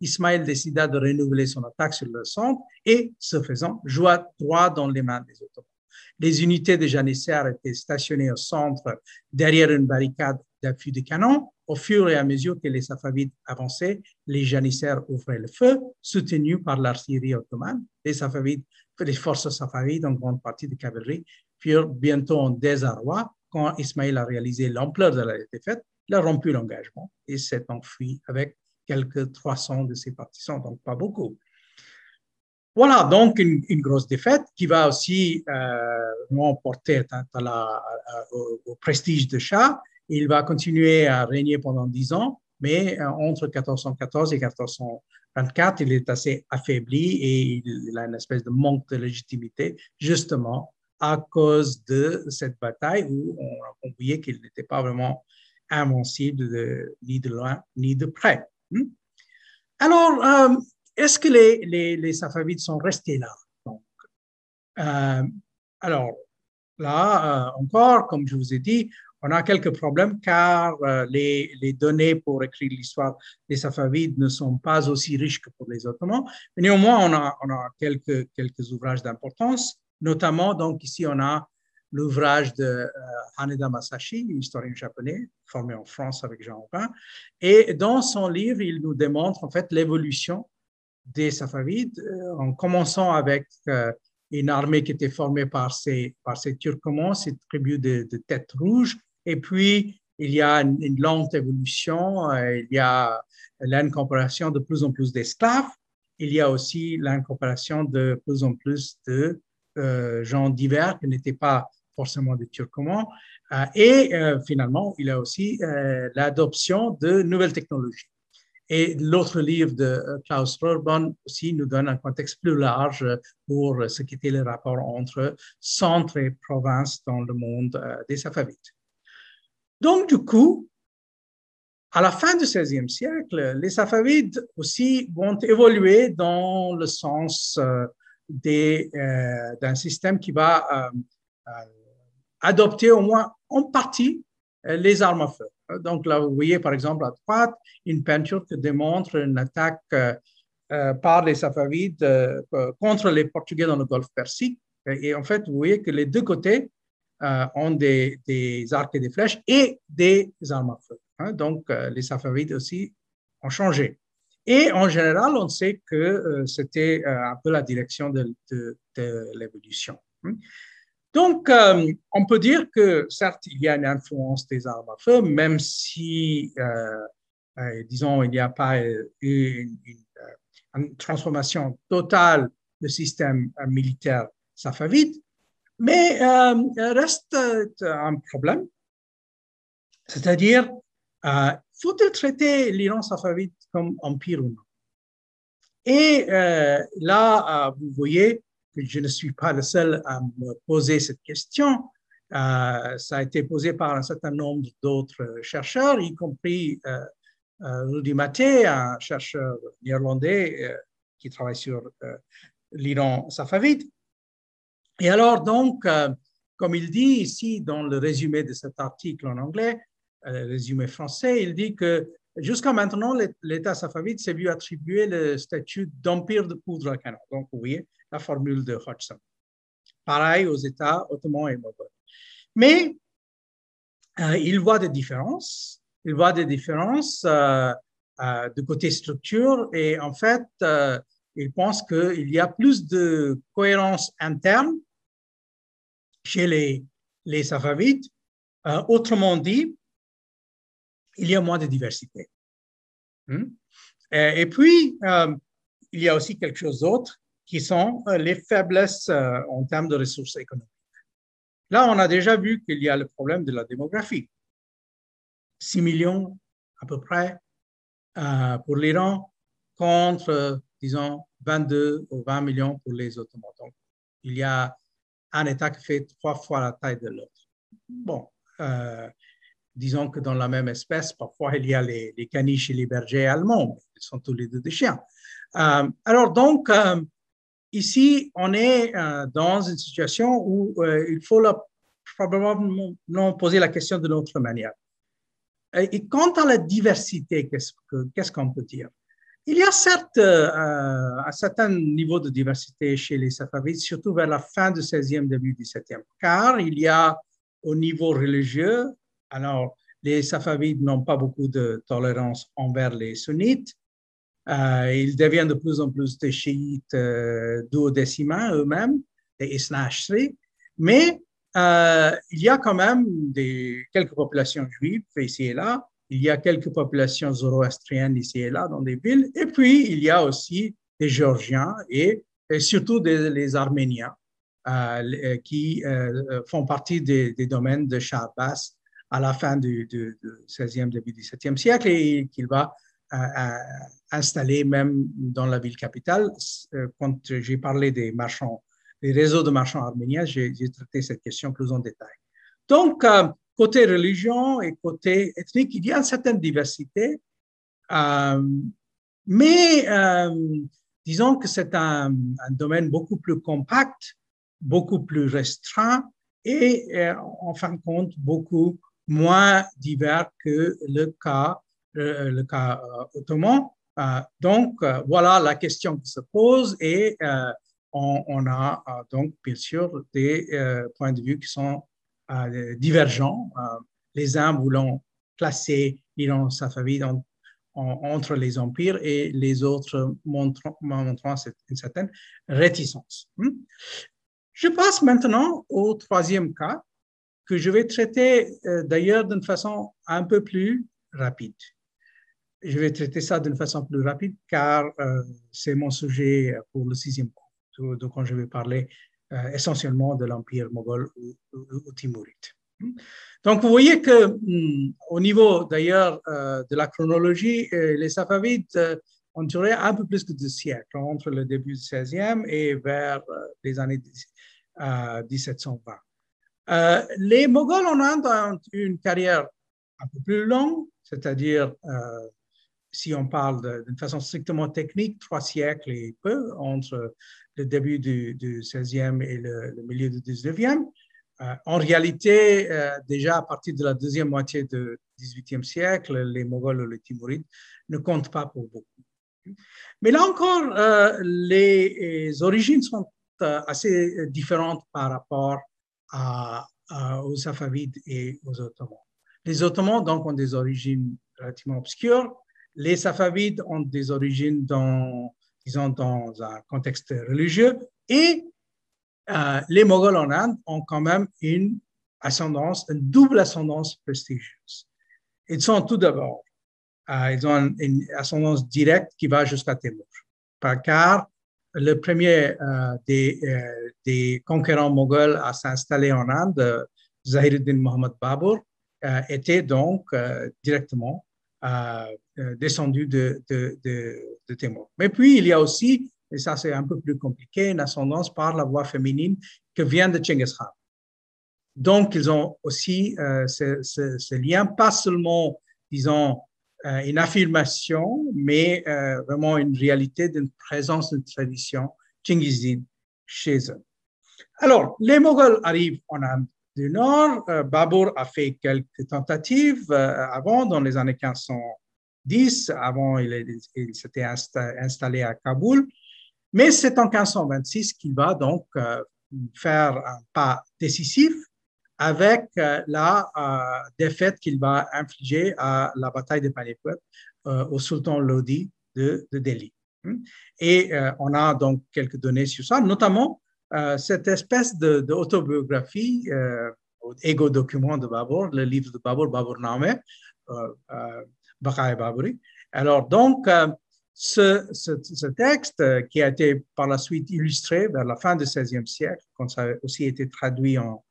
Ismaël décida de renouveler son attaque sur le centre et, ce faisant, joua droit dans les mains des Ottomans. Les unités de janissaires étaient stationnées au centre derrière une barricade d'appui de canon au fur et à mesure que les Safavides avançaient, les janissaires ouvraient le feu, soutenus par l'artillerie ottomane. Les Safavides, les forces safavides, en grande partie de cavalerie, furent bientôt en désarroi quand Ismaël a réalisé l'ampleur de la défaite. Il a rompu l'engagement et s'est enfui avec quelques 300 de ses partisans, donc pas beaucoup. Voilà donc une, grosse défaite qui va aussi euh, porter au, au, prestige de Shah il va continuer à régner pendant dix ans, mais euh, entre 1414 et 1424, il est assez affaibli et il a une espèce de manque de légitimité, justement à cause de cette bataille où on a compris qu'il n'était pas vraiment invincible ni de loin ni de près. Hmm? Alors, euh, est-ce que les, les, les, Safavides sont restés là? Donc, euh, Alors, là encore, comme je vous ai dit, on a quelques problèmes car euh, les, données pour écrire l'histoire des Safavides ne sont pas aussi riches que pour les Ottomans. Néanmoins, on a, on a quelques, quelques ouvrages d'importance, notamment, donc ici, on a l'ouvrage de euh, Haneda Masashi, historien japonais, formé en France avec Jean Aubin. Et dans son livre, il nous démontre en fait l'évolution des Safavides, euh, en commençant avec une armée qui était formée par ces, par ces Turcomans, ces tribus de, de tête rouge, et puis, il y a une, lente évolution, euh, il y a l'incorporation de plus en plus d'esclaves, il y a aussi l'incorporation de plus en plus de euh, gens divers qui n'étaient pas forcément des Turcomans. Euh, et finalement, il y a aussi l'adoption de nouvelles technologies. Et l'autre livre de Klaus Rohrborn aussi nous donne un contexte plus large pour ce qui était le rapport entre centre et province dans le monde des Safavides. Donc, du coup, à la fin du XVIe siècle, les Safavides aussi vont évoluer dans le sens euh, euh, d'un système qui va euh, adopter au moins en partie les armes à feu. Donc là, vous voyez par exemple à droite une peinture qui démontre une attaque par les Safavides contre les Portugais dans le Golfe Persique. Et en fait, vous voyez que les deux côtés euh, ont des, arcs et des flèches et des armes à feu. Hein. Donc, euh, les Safavides aussi ont changé. Et en général, on sait que euh, c'était un peu la direction de, l'évolution. Donc, on peut dire que certes, il y a une influence des armes à feu, même si disons, il n'y a pas une, une, transformation totale du système militaire safavide, mais reste un problème. C'est-à-dire, faut-il traiter l'Iran safavide comme empire ou non? Et là, vous voyez que je ne suis pas le seul à me poser cette question. Euh, ça a été posé par un certain nombre d'autres chercheurs, y compris euh, euh, Rudy Maté, un chercheur néerlandais qui travaille sur l'Iran safavide. Et alors, donc, comme il dit ici dans le résumé de cet article en anglais, le résumé français, il dit que jusqu'à maintenant, l'État safavide s'est vu attribuer le statut d'empire de poudre à canon. Donc, vous voyez la formule de Hodgson. Pareil aux États ottomans et moghols. Mais euh, il voit des différences. Il voit des différences euh, euh, de côté structure et en fait, il pense qu'il y a plus de cohérence interne chez les, les Safavides. autrement dit, il y a moins de diversité. Hmm? Et, puis, il y a aussi quelque chose d'autre qui sont les faiblesses en termes de ressources économiques. Là, on a déjà vu qu'il y a le problème de la démographie. 6 millions à peu près euh, pour l'Iran contre, disons, 22 ou 20 millions pour les Ottomans. Donc, il y a un État qui fait trois fois la taille de l'autre. Bon, euh, disons que dans la même espèce, parfois il y a les, caniches et les bergers allemands, ils sont tous les deux des chiens. Euh, alors donc, ici, on est euh, dans une situation où euh, il faut probablement poser la question de notre manière. Et, quant à la diversité, qu'est-ce qu'on peut dire? Il y a certes euh, un certain niveau de diversité chez les Safavides, surtout vers la fin du 16e, début du 17e, car il y a au niveau religieux, alors les Safavides n'ont pas beaucoup de tolérance envers les sunnites, euh, ils deviennent de plus en plus des chiites euh, duodécimains eux-mêmes, des Isnashri, mais euh, il y a quand même des, quelques populations juives ici et là, il y a quelques populations zoroastriennes ici et là dans des villes, et puis il y a aussi des Géorgiens et, surtout des, les Arméniens euh, qui font partie des, domaines de Shah à la fin du, du, du 16e, début du 17e siècle et qu'il va installé même dans la ville capitale. Euh, quand j'ai parlé des marchands, des réseaux de marchands arméniens, j'ai traité cette question plus en détail. Donc, euh, côté religion et côté ethnique, il y a une certaine diversité, euh, mais disons que c'est un, domaine beaucoup plus compact, beaucoup plus restreint et en fin de compte beaucoup moins divers que le cas le, le cas euh, ottoman. Euh, donc, euh, voilà la question qui se pose et on, a donc bien sûr des points de vue qui sont divergents. les uns voulant classer l'Iran safavide entre les empires et les autres montrant, montrant une certaine réticence. Hmm? Je passe maintenant au troisième cas que je vais traiter d'ailleurs d'une façon un peu plus rapide je vais traiter ça d'une façon plus rapide car euh, c'est mon sujet pour le sixième cours. Donc, quand je vais parler euh, essentiellement de l'Empire moghol ou, ou. Donc, vous voyez que hmm, au niveau d'ailleurs euh, de la chronologie, les Safavides ont duré un peu plus que deux siècles, entre le début du 16e et vers les années 1720. les Moghols en ont une carrière un peu plus longue, c'est-à-dire si on parle d'une façon strictement technique, trois siècles et peu entre le début du, du 16e et le, milieu du 19e. Euh, en réalité, euh, déjà à partir de la deuxième moitié du XVIIIe siècle, les Moghols ou les Timourides ne comptent pas pour beaucoup. Mais là encore, euh, les, origines sont assez différentes par rapport aux Safavides et aux Ottomans. Les Ottomans, donc, ont des origines relativement obscures, les Safavides ont des origines dans, disons, dans un contexte religieux et euh, les Moghols en Inde ont quand même une ascendance, une double ascendance prestigieuse. Ils sont tout d'abord ils ont une ascendance directe qui va jusqu'à Timur. Car le premier des, des, conquérants moghols à s'installer en Inde, Zahiruddin Mohammad Babur, était donc directement descendu de, de. Mais puis, il y a aussi et ça c'est un peu plus compliqué, une ascendance par la voie féminine que vient de Khan. Donc, ils ont aussi euh, ce, lien, pas seulement, disons, euh, une affirmation, mais euh, vraiment une réalité d'une présence d'une tradition tchéngizide chez eux. Alors, les Moghols arrivent en Inde du Nord. Babur a fait quelques tentatives avant, dans les années 1510. Avant, il, s'était installé à Kaboul. Mais c'est en 1526 qu'il va donc euh, faire un pas décisif avec euh, la euh, défaite qu'il va infliger à la bataille de Panipat au sultan Lodi de, Delhi. Et on a donc quelques données sur ça, notamment cette espèce d'autobiographie, égo document de Babur, le livre de Babur, Babur Name, Bakai Baburi. Alors donc, ce, texte, euh, qui a été par la suite illustré vers la fin du XVIe siècle, quand ça a aussi été traduit en,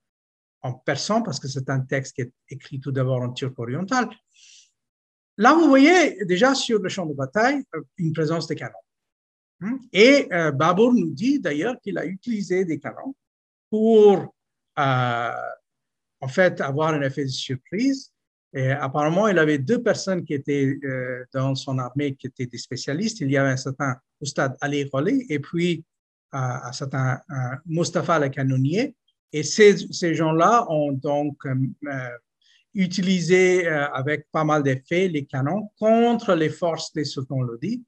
persan, parce que c'est un texte qui est écrit tout d'abord en turc oriental, là, vous voyez déjà sur le champ de bataille euh, une présence des canons. Hmm? Et euh, Babur nous dit d'ailleurs qu'il a utilisé des canons pour, en fait, avoir un effet de surprise apparemment, il avait deux personnes qui étaient euh, dans son armée qui étaient des spécialistes. Il y avait un certain Oustad Ali Kholi et puis euh, un certain euh, Mustafa le canonnier. Et ces, ces gens-là ont donc utilisé avec pas mal d'effets les canons contre les forces des sultans lodi.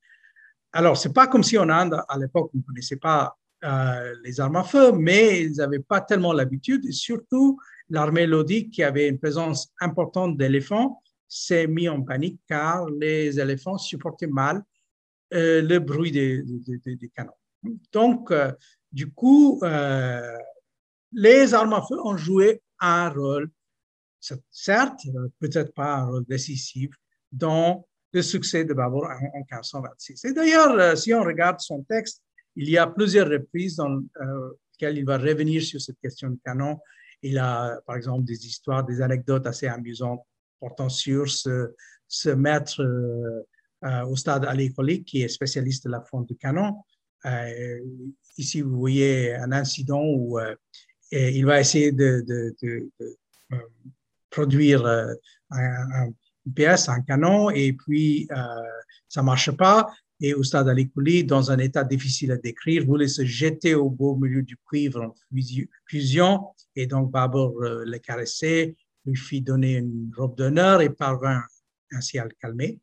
Alors, c'est pas comme si en Inde, à l'époque, on ne connaissait pas les armes à feu, mais ils n'avaient pas tellement l'habitude. Et surtout, l'armée lodi, qui avait une présence importante d'éléphants, s'est mis en panique car les éléphants supportaient mal euh, le bruit des, canons. Donc, euh, du coup, euh, les armes à feu ont joué un rôle, certes, peut-être pas un rôle décisif, dans le succès de Babur en, 1526. Et d'ailleurs, si on regarde son texte, il y a plusieurs reprises dans lesquelles il va revenir sur cette question de canon il a, par exemple, des histoires, des anecdotes assez amusantes portant sur ce, ce maître euh, euh, au stade alécolique qui est spécialiste de la fonte du canon. Euh, ici, vous voyez un incident où il va essayer de, produire un, une pièce, un canon, et puis ça ne marche pas. Et Oustad Ali Kouli, dans un état difficile à décrire, voulait se jeter au beau milieu du cuivre en fusion. Et donc, Babur euh, le caressait, lui fit donner une robe d'honneur et parvint ainsi à le calmer.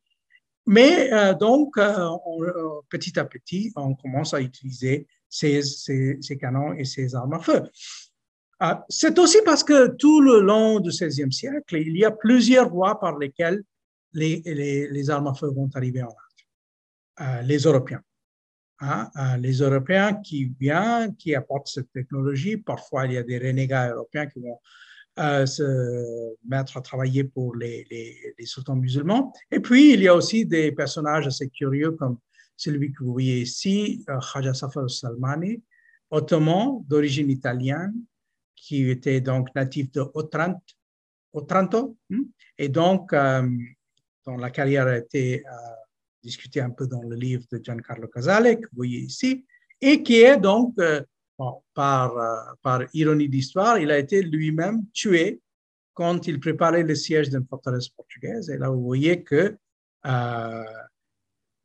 Mais euh, donc, euh, petit à petit, on commence à utiliser ces, ces canons et ces armes à feu. C'est aussi parce que tout le long du XVIe siècle, il y a plusieurs voies par lesquelles les, les, armes à feu vont arriver en Inde. Euh, les Européens. Hein, euh, les Européens qui viennent, qui apportent cette technologie. Parfois, il y a des renégats européens qui vont euh, se mettre à travailler pour les, les, sultans musulmans. Et puis, il y a aussi des personnages assez curieux comme celui que vous voyez ici, Khaja Safar Salmani, ottoman d'origine italienne, qui était donc natif de Otranto, hein, et donc dont la carrière a été discuté un peu dans le livre de Giancarlo Casale, que vous voyez ici, et qui est donc, euh, par, euh, par ironie d'histoire, il a été lui-même tué quand il préparait le siège d'une forteresse portugaise. Et là, vous voyez que euh,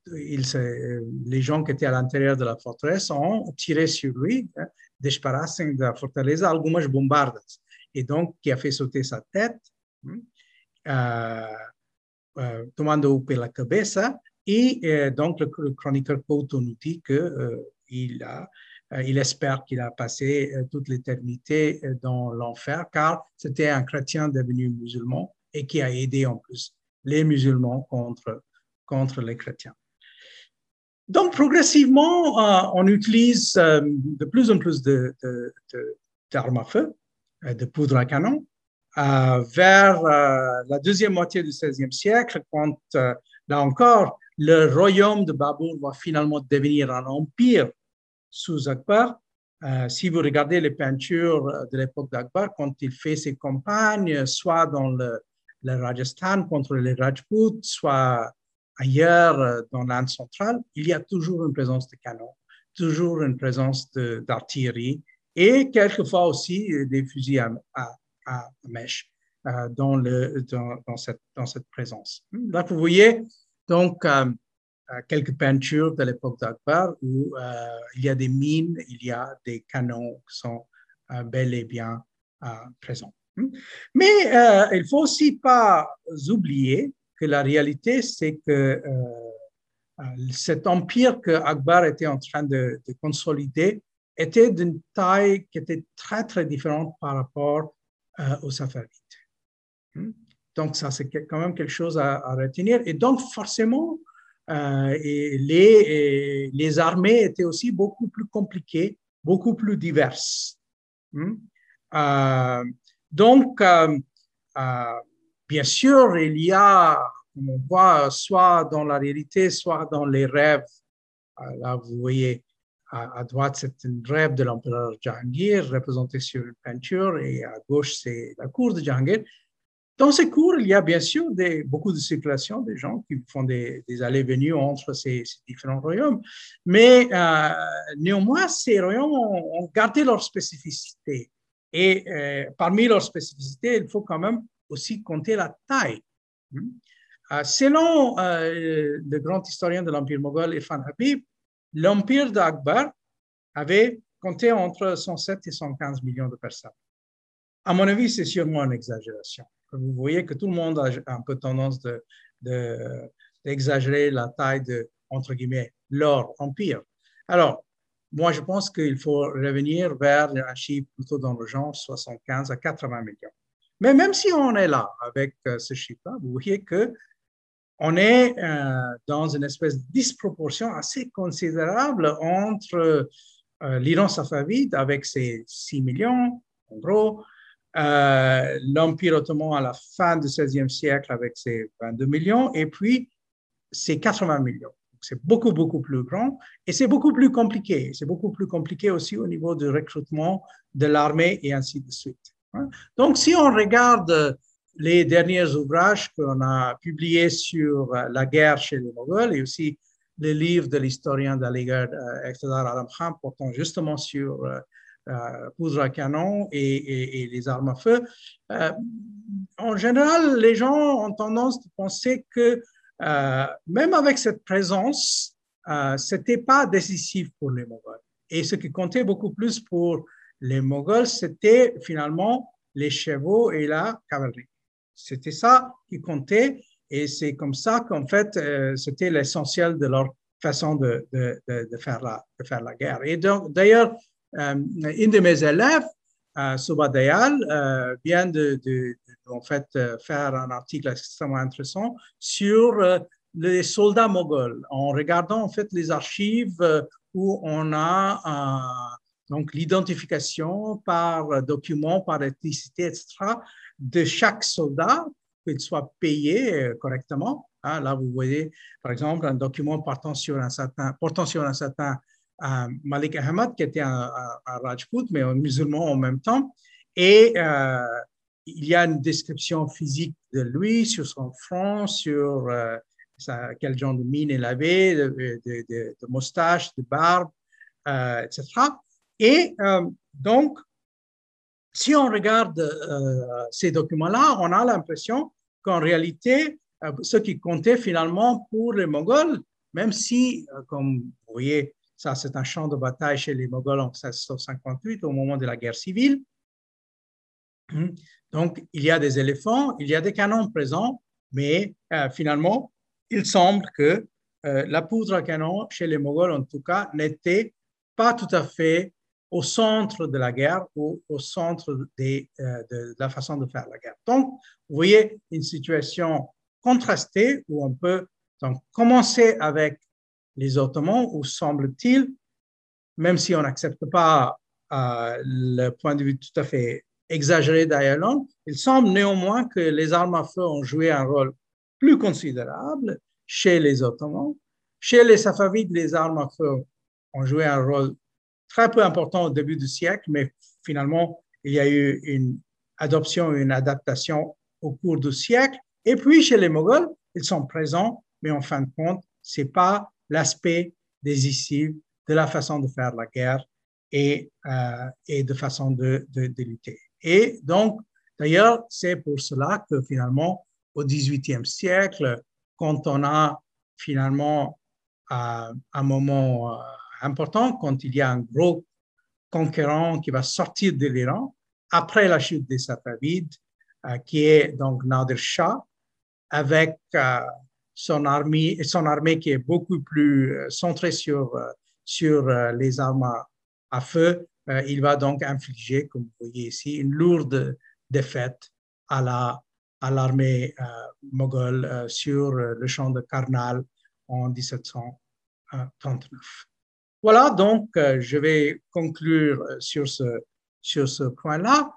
les gens qui étaient à l'intérieur de la forteresse ont tiré sur lui, hein, disparassem da fortaleza algumas bombardas, et donc qui a fait sauter sa tête, hein, euh, tomando pela cabeça, et euh, donc, le, chroniqueur Couto nous dit qu'il euh, a, euh, il espère qu'il a passé toute l'éternité dans l'enfer, car c'était un chrétien devenu musulman et qui a aidé en plus les musulmans contre, contre les chrétiens. Donc, progressivement, on utilise de plus en plus d'armes à feu, de poudre à canon, vers la deuxième moitié du XVIe siècle, quand là encore, le royaume de Babur va finalement devenir un empire sous Akbar. Euh, si vous regardez les peintures de l'époque d'Akbar, quand il fait ses campagnes, soit dans le, le Rajasthan contre les Rajputs, soit ailleurs euh, dans l'Inde centrale, il y a toujours une présence de canons, toujours une présence d'artillerie et quelquefois aussi euh, des fusils à, mèche euh, dans, cette, présence. Là, vous voyez donc quelques peintures de l'époque d'Akbar où il y a des mines, il y a des canons qui sont bel et bien présents. Mais il ne faut aussi pas oublier la réalité, c'est que euh, euh, cet empire que Akbar était en train de, consolider était d'une taille qui était très, très différente par rapport euh, aux Safavides. Hmm? Donc, ça, c'est quand même quelque chose à, retenir. Et donc, forcément, les, les armées étaient aussi beaucoup plus compliquées, beaucoup plus diverses. Hmm? donc, bien sûr, il y a, comme on voit, soit dans la réalité, soit dans les rêves. Euh, là, vous voyez à, droite, c'est un rêve de l'empereur Jahangir représenté sur une peinture et à gauche, c'est la cour de Jahangir. Dans ces cours, il y a bien sûr des, beaucoup de circulation des gens qui font des, allées-venues entre ces, différents royaumes, mais euh, néanmoins, ces royaumes ont, gardé leur spécificité. Et euh, parmi leurs spécificités, il faut quand même aussi compter la taille. Hmm? Euh, selon euh, le grand historien de l'Empire moghol, Irfan Habib, l'Empire d'Akbar avait compté entre 107 et 115 millions de personnes. À mon avis, c'est sûrement une exagération. Vous voyez que tout le monde a un peu tendance d'exagérer de, la taille de, entre guillemets, leur empire. Alors, moi, je pense qu'il faut revenir vers un chiffre plutôt dans le genre 75 à 80 millions. Mais même si on est là avec euh, ce chiffre-là, vous voyez que on est euh, dans une espèce de disproportion assez considérable entre euh, l'Iran safavide avec ses 6 millions, en gros, l'Empire ottoman à la fin du XVIe siècle avec ses 22 millions, et puis ses 80 millions. C'est beaucoup, beaucoup plus grand et c'est beaucoup plus compliqué. C'est beaucoup plus compliqué aussi au niveau du recrutement de l'armée et ainsi de suite. Hein? Donc, si on regarde les derniers ouvrages qu'on a publiés sur euh, la guerre chez les Moghols et aussi les livres de l'historien d'Aligarh euh, Iqtidar Alam Khan portant justement sur euh, euh, poudre à canon et, les armes à feu. en général, les gens ont tendance à penser que même avec cette présence, ce n'était pas décisif pour les Moghols. Et ce qui comptait beaucoup plus pour les Moghols, c'était finalement les chevaux et la cavalerie. C'était ça qui comptait et c'est comme ça qu'en fait, euh, c'était l'essentiel de leur façon de, de, de, faire la, de faire la guerre. Et donc, d'ailleurs, euh, une de mes élèves, euh, euh, vient de, en fait, faire un article extrêmement intéressant sur les soldats moghols, en regardant en fait les archives où on a donc l'identification par document, par ethnicité, etc., de chaque soldat, qu'il soit payé euh, correctement. Hein, là, vous voyez, par exemple, un document portant sur un certain, portant sur un certain euh, Malik Ahmad, qui était un, Rajput, mais un musulman en même temps. Et euh, il y a une description physique de lui, sur son front, sur quel genre de mine il avait, de, de, de moustache, de barbe, etc. Et euh, donc, si on regarde euh, ces documents-là, on a l'impression qu'en réalité, euh, ce qui comptait finalement pour les Mongols, même si, comme vous voyez, ça c'est un champ de bataille chez les Mongols en 1658 au moment de la guerre civile. Donc, il y a des éléphants, il y a des canons présents, mais finalement, il semble que la poudre à canon chez les Mongols, en tout cas, n'était pas tout à fait au centre de la guerre ou au centre euh, de, la façon de faire la guerre. Donc, vous voyez une situation contrastée où on peut donc commencer avec les Ottomans, où semble-t-il, même si on n'accepte pas euh, le point de vue tout à fait exagéré d'Ayalon, il semble néanmoins que les armes à feu ont joué un rôle plus considérable chez les Ottomans. Chez les Safavides, les armes à feu ont joué un rôle très peu important au début du siècle, mais finalement, il y a eu une adoption, une adaptation au cours du siècle. Et puis, chez les Moghols, ils sont présents, mais en fin de compte, c'est pas l'aspect décisif de la façon de faire la guerre et, euh, et de façon de, de, lutter. Et donc, d'ailleurs, c'est pour cela que finalement, au XVIIIe siècle, quand on a finalement un moment euh, important, quand il y a un gros conquérant qui va sortir de l'Iran, après la chute des Safavides, euh, qui est donc Nadir Shah, avec euh, son, armée, son armée qui est beaucoup plus euh, centrée sur, sur les armes à, feu. il va donc infliger, comme vous voyez ici, une lourde défaite à la à l'armée moghole sur le champ de Karnal en 1739. Voilà, donc je vais conclure sur ce, sur ce point-là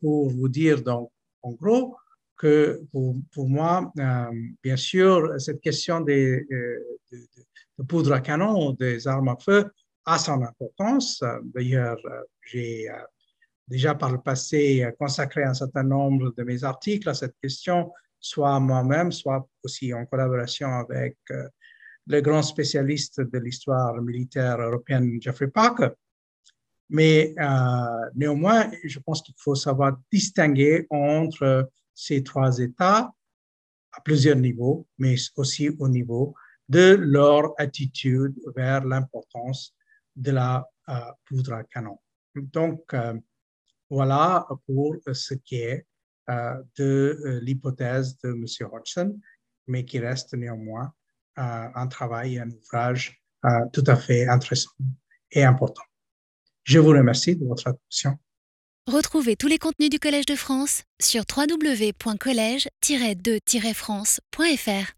pour vous dire donc en gros, que pour, pour moi, euh, bien sûr, cette question des, euh, de, poudre à canon, des armes à feu, a son importance. D'ailleurs, euh, j'ai déjà par le passé consacré un certain nombre de mes articles à cette question, soit moi-même, soit aussi en collaboration avec le grand spécialiste de l'histoire militaire européenne, Jeffrey Parker. Mais euh, néanmoins, je pense qu'il faut savoir distinguer entre ces trois états à plusieurs niveaux, mais aussi au niveau de leur attitude vers l'importance de la euh, poudre à canon. Donc, euh, voilà pour ce qui est de l'hypothèse de M. Hodgson, mais qui reste néanmoins un travail un ouvrage tout à fait intéressant et important. Je vous remercie de votre attention. Retrouvez tous les contenus du Collège de France sur www.colège-2-france.fr.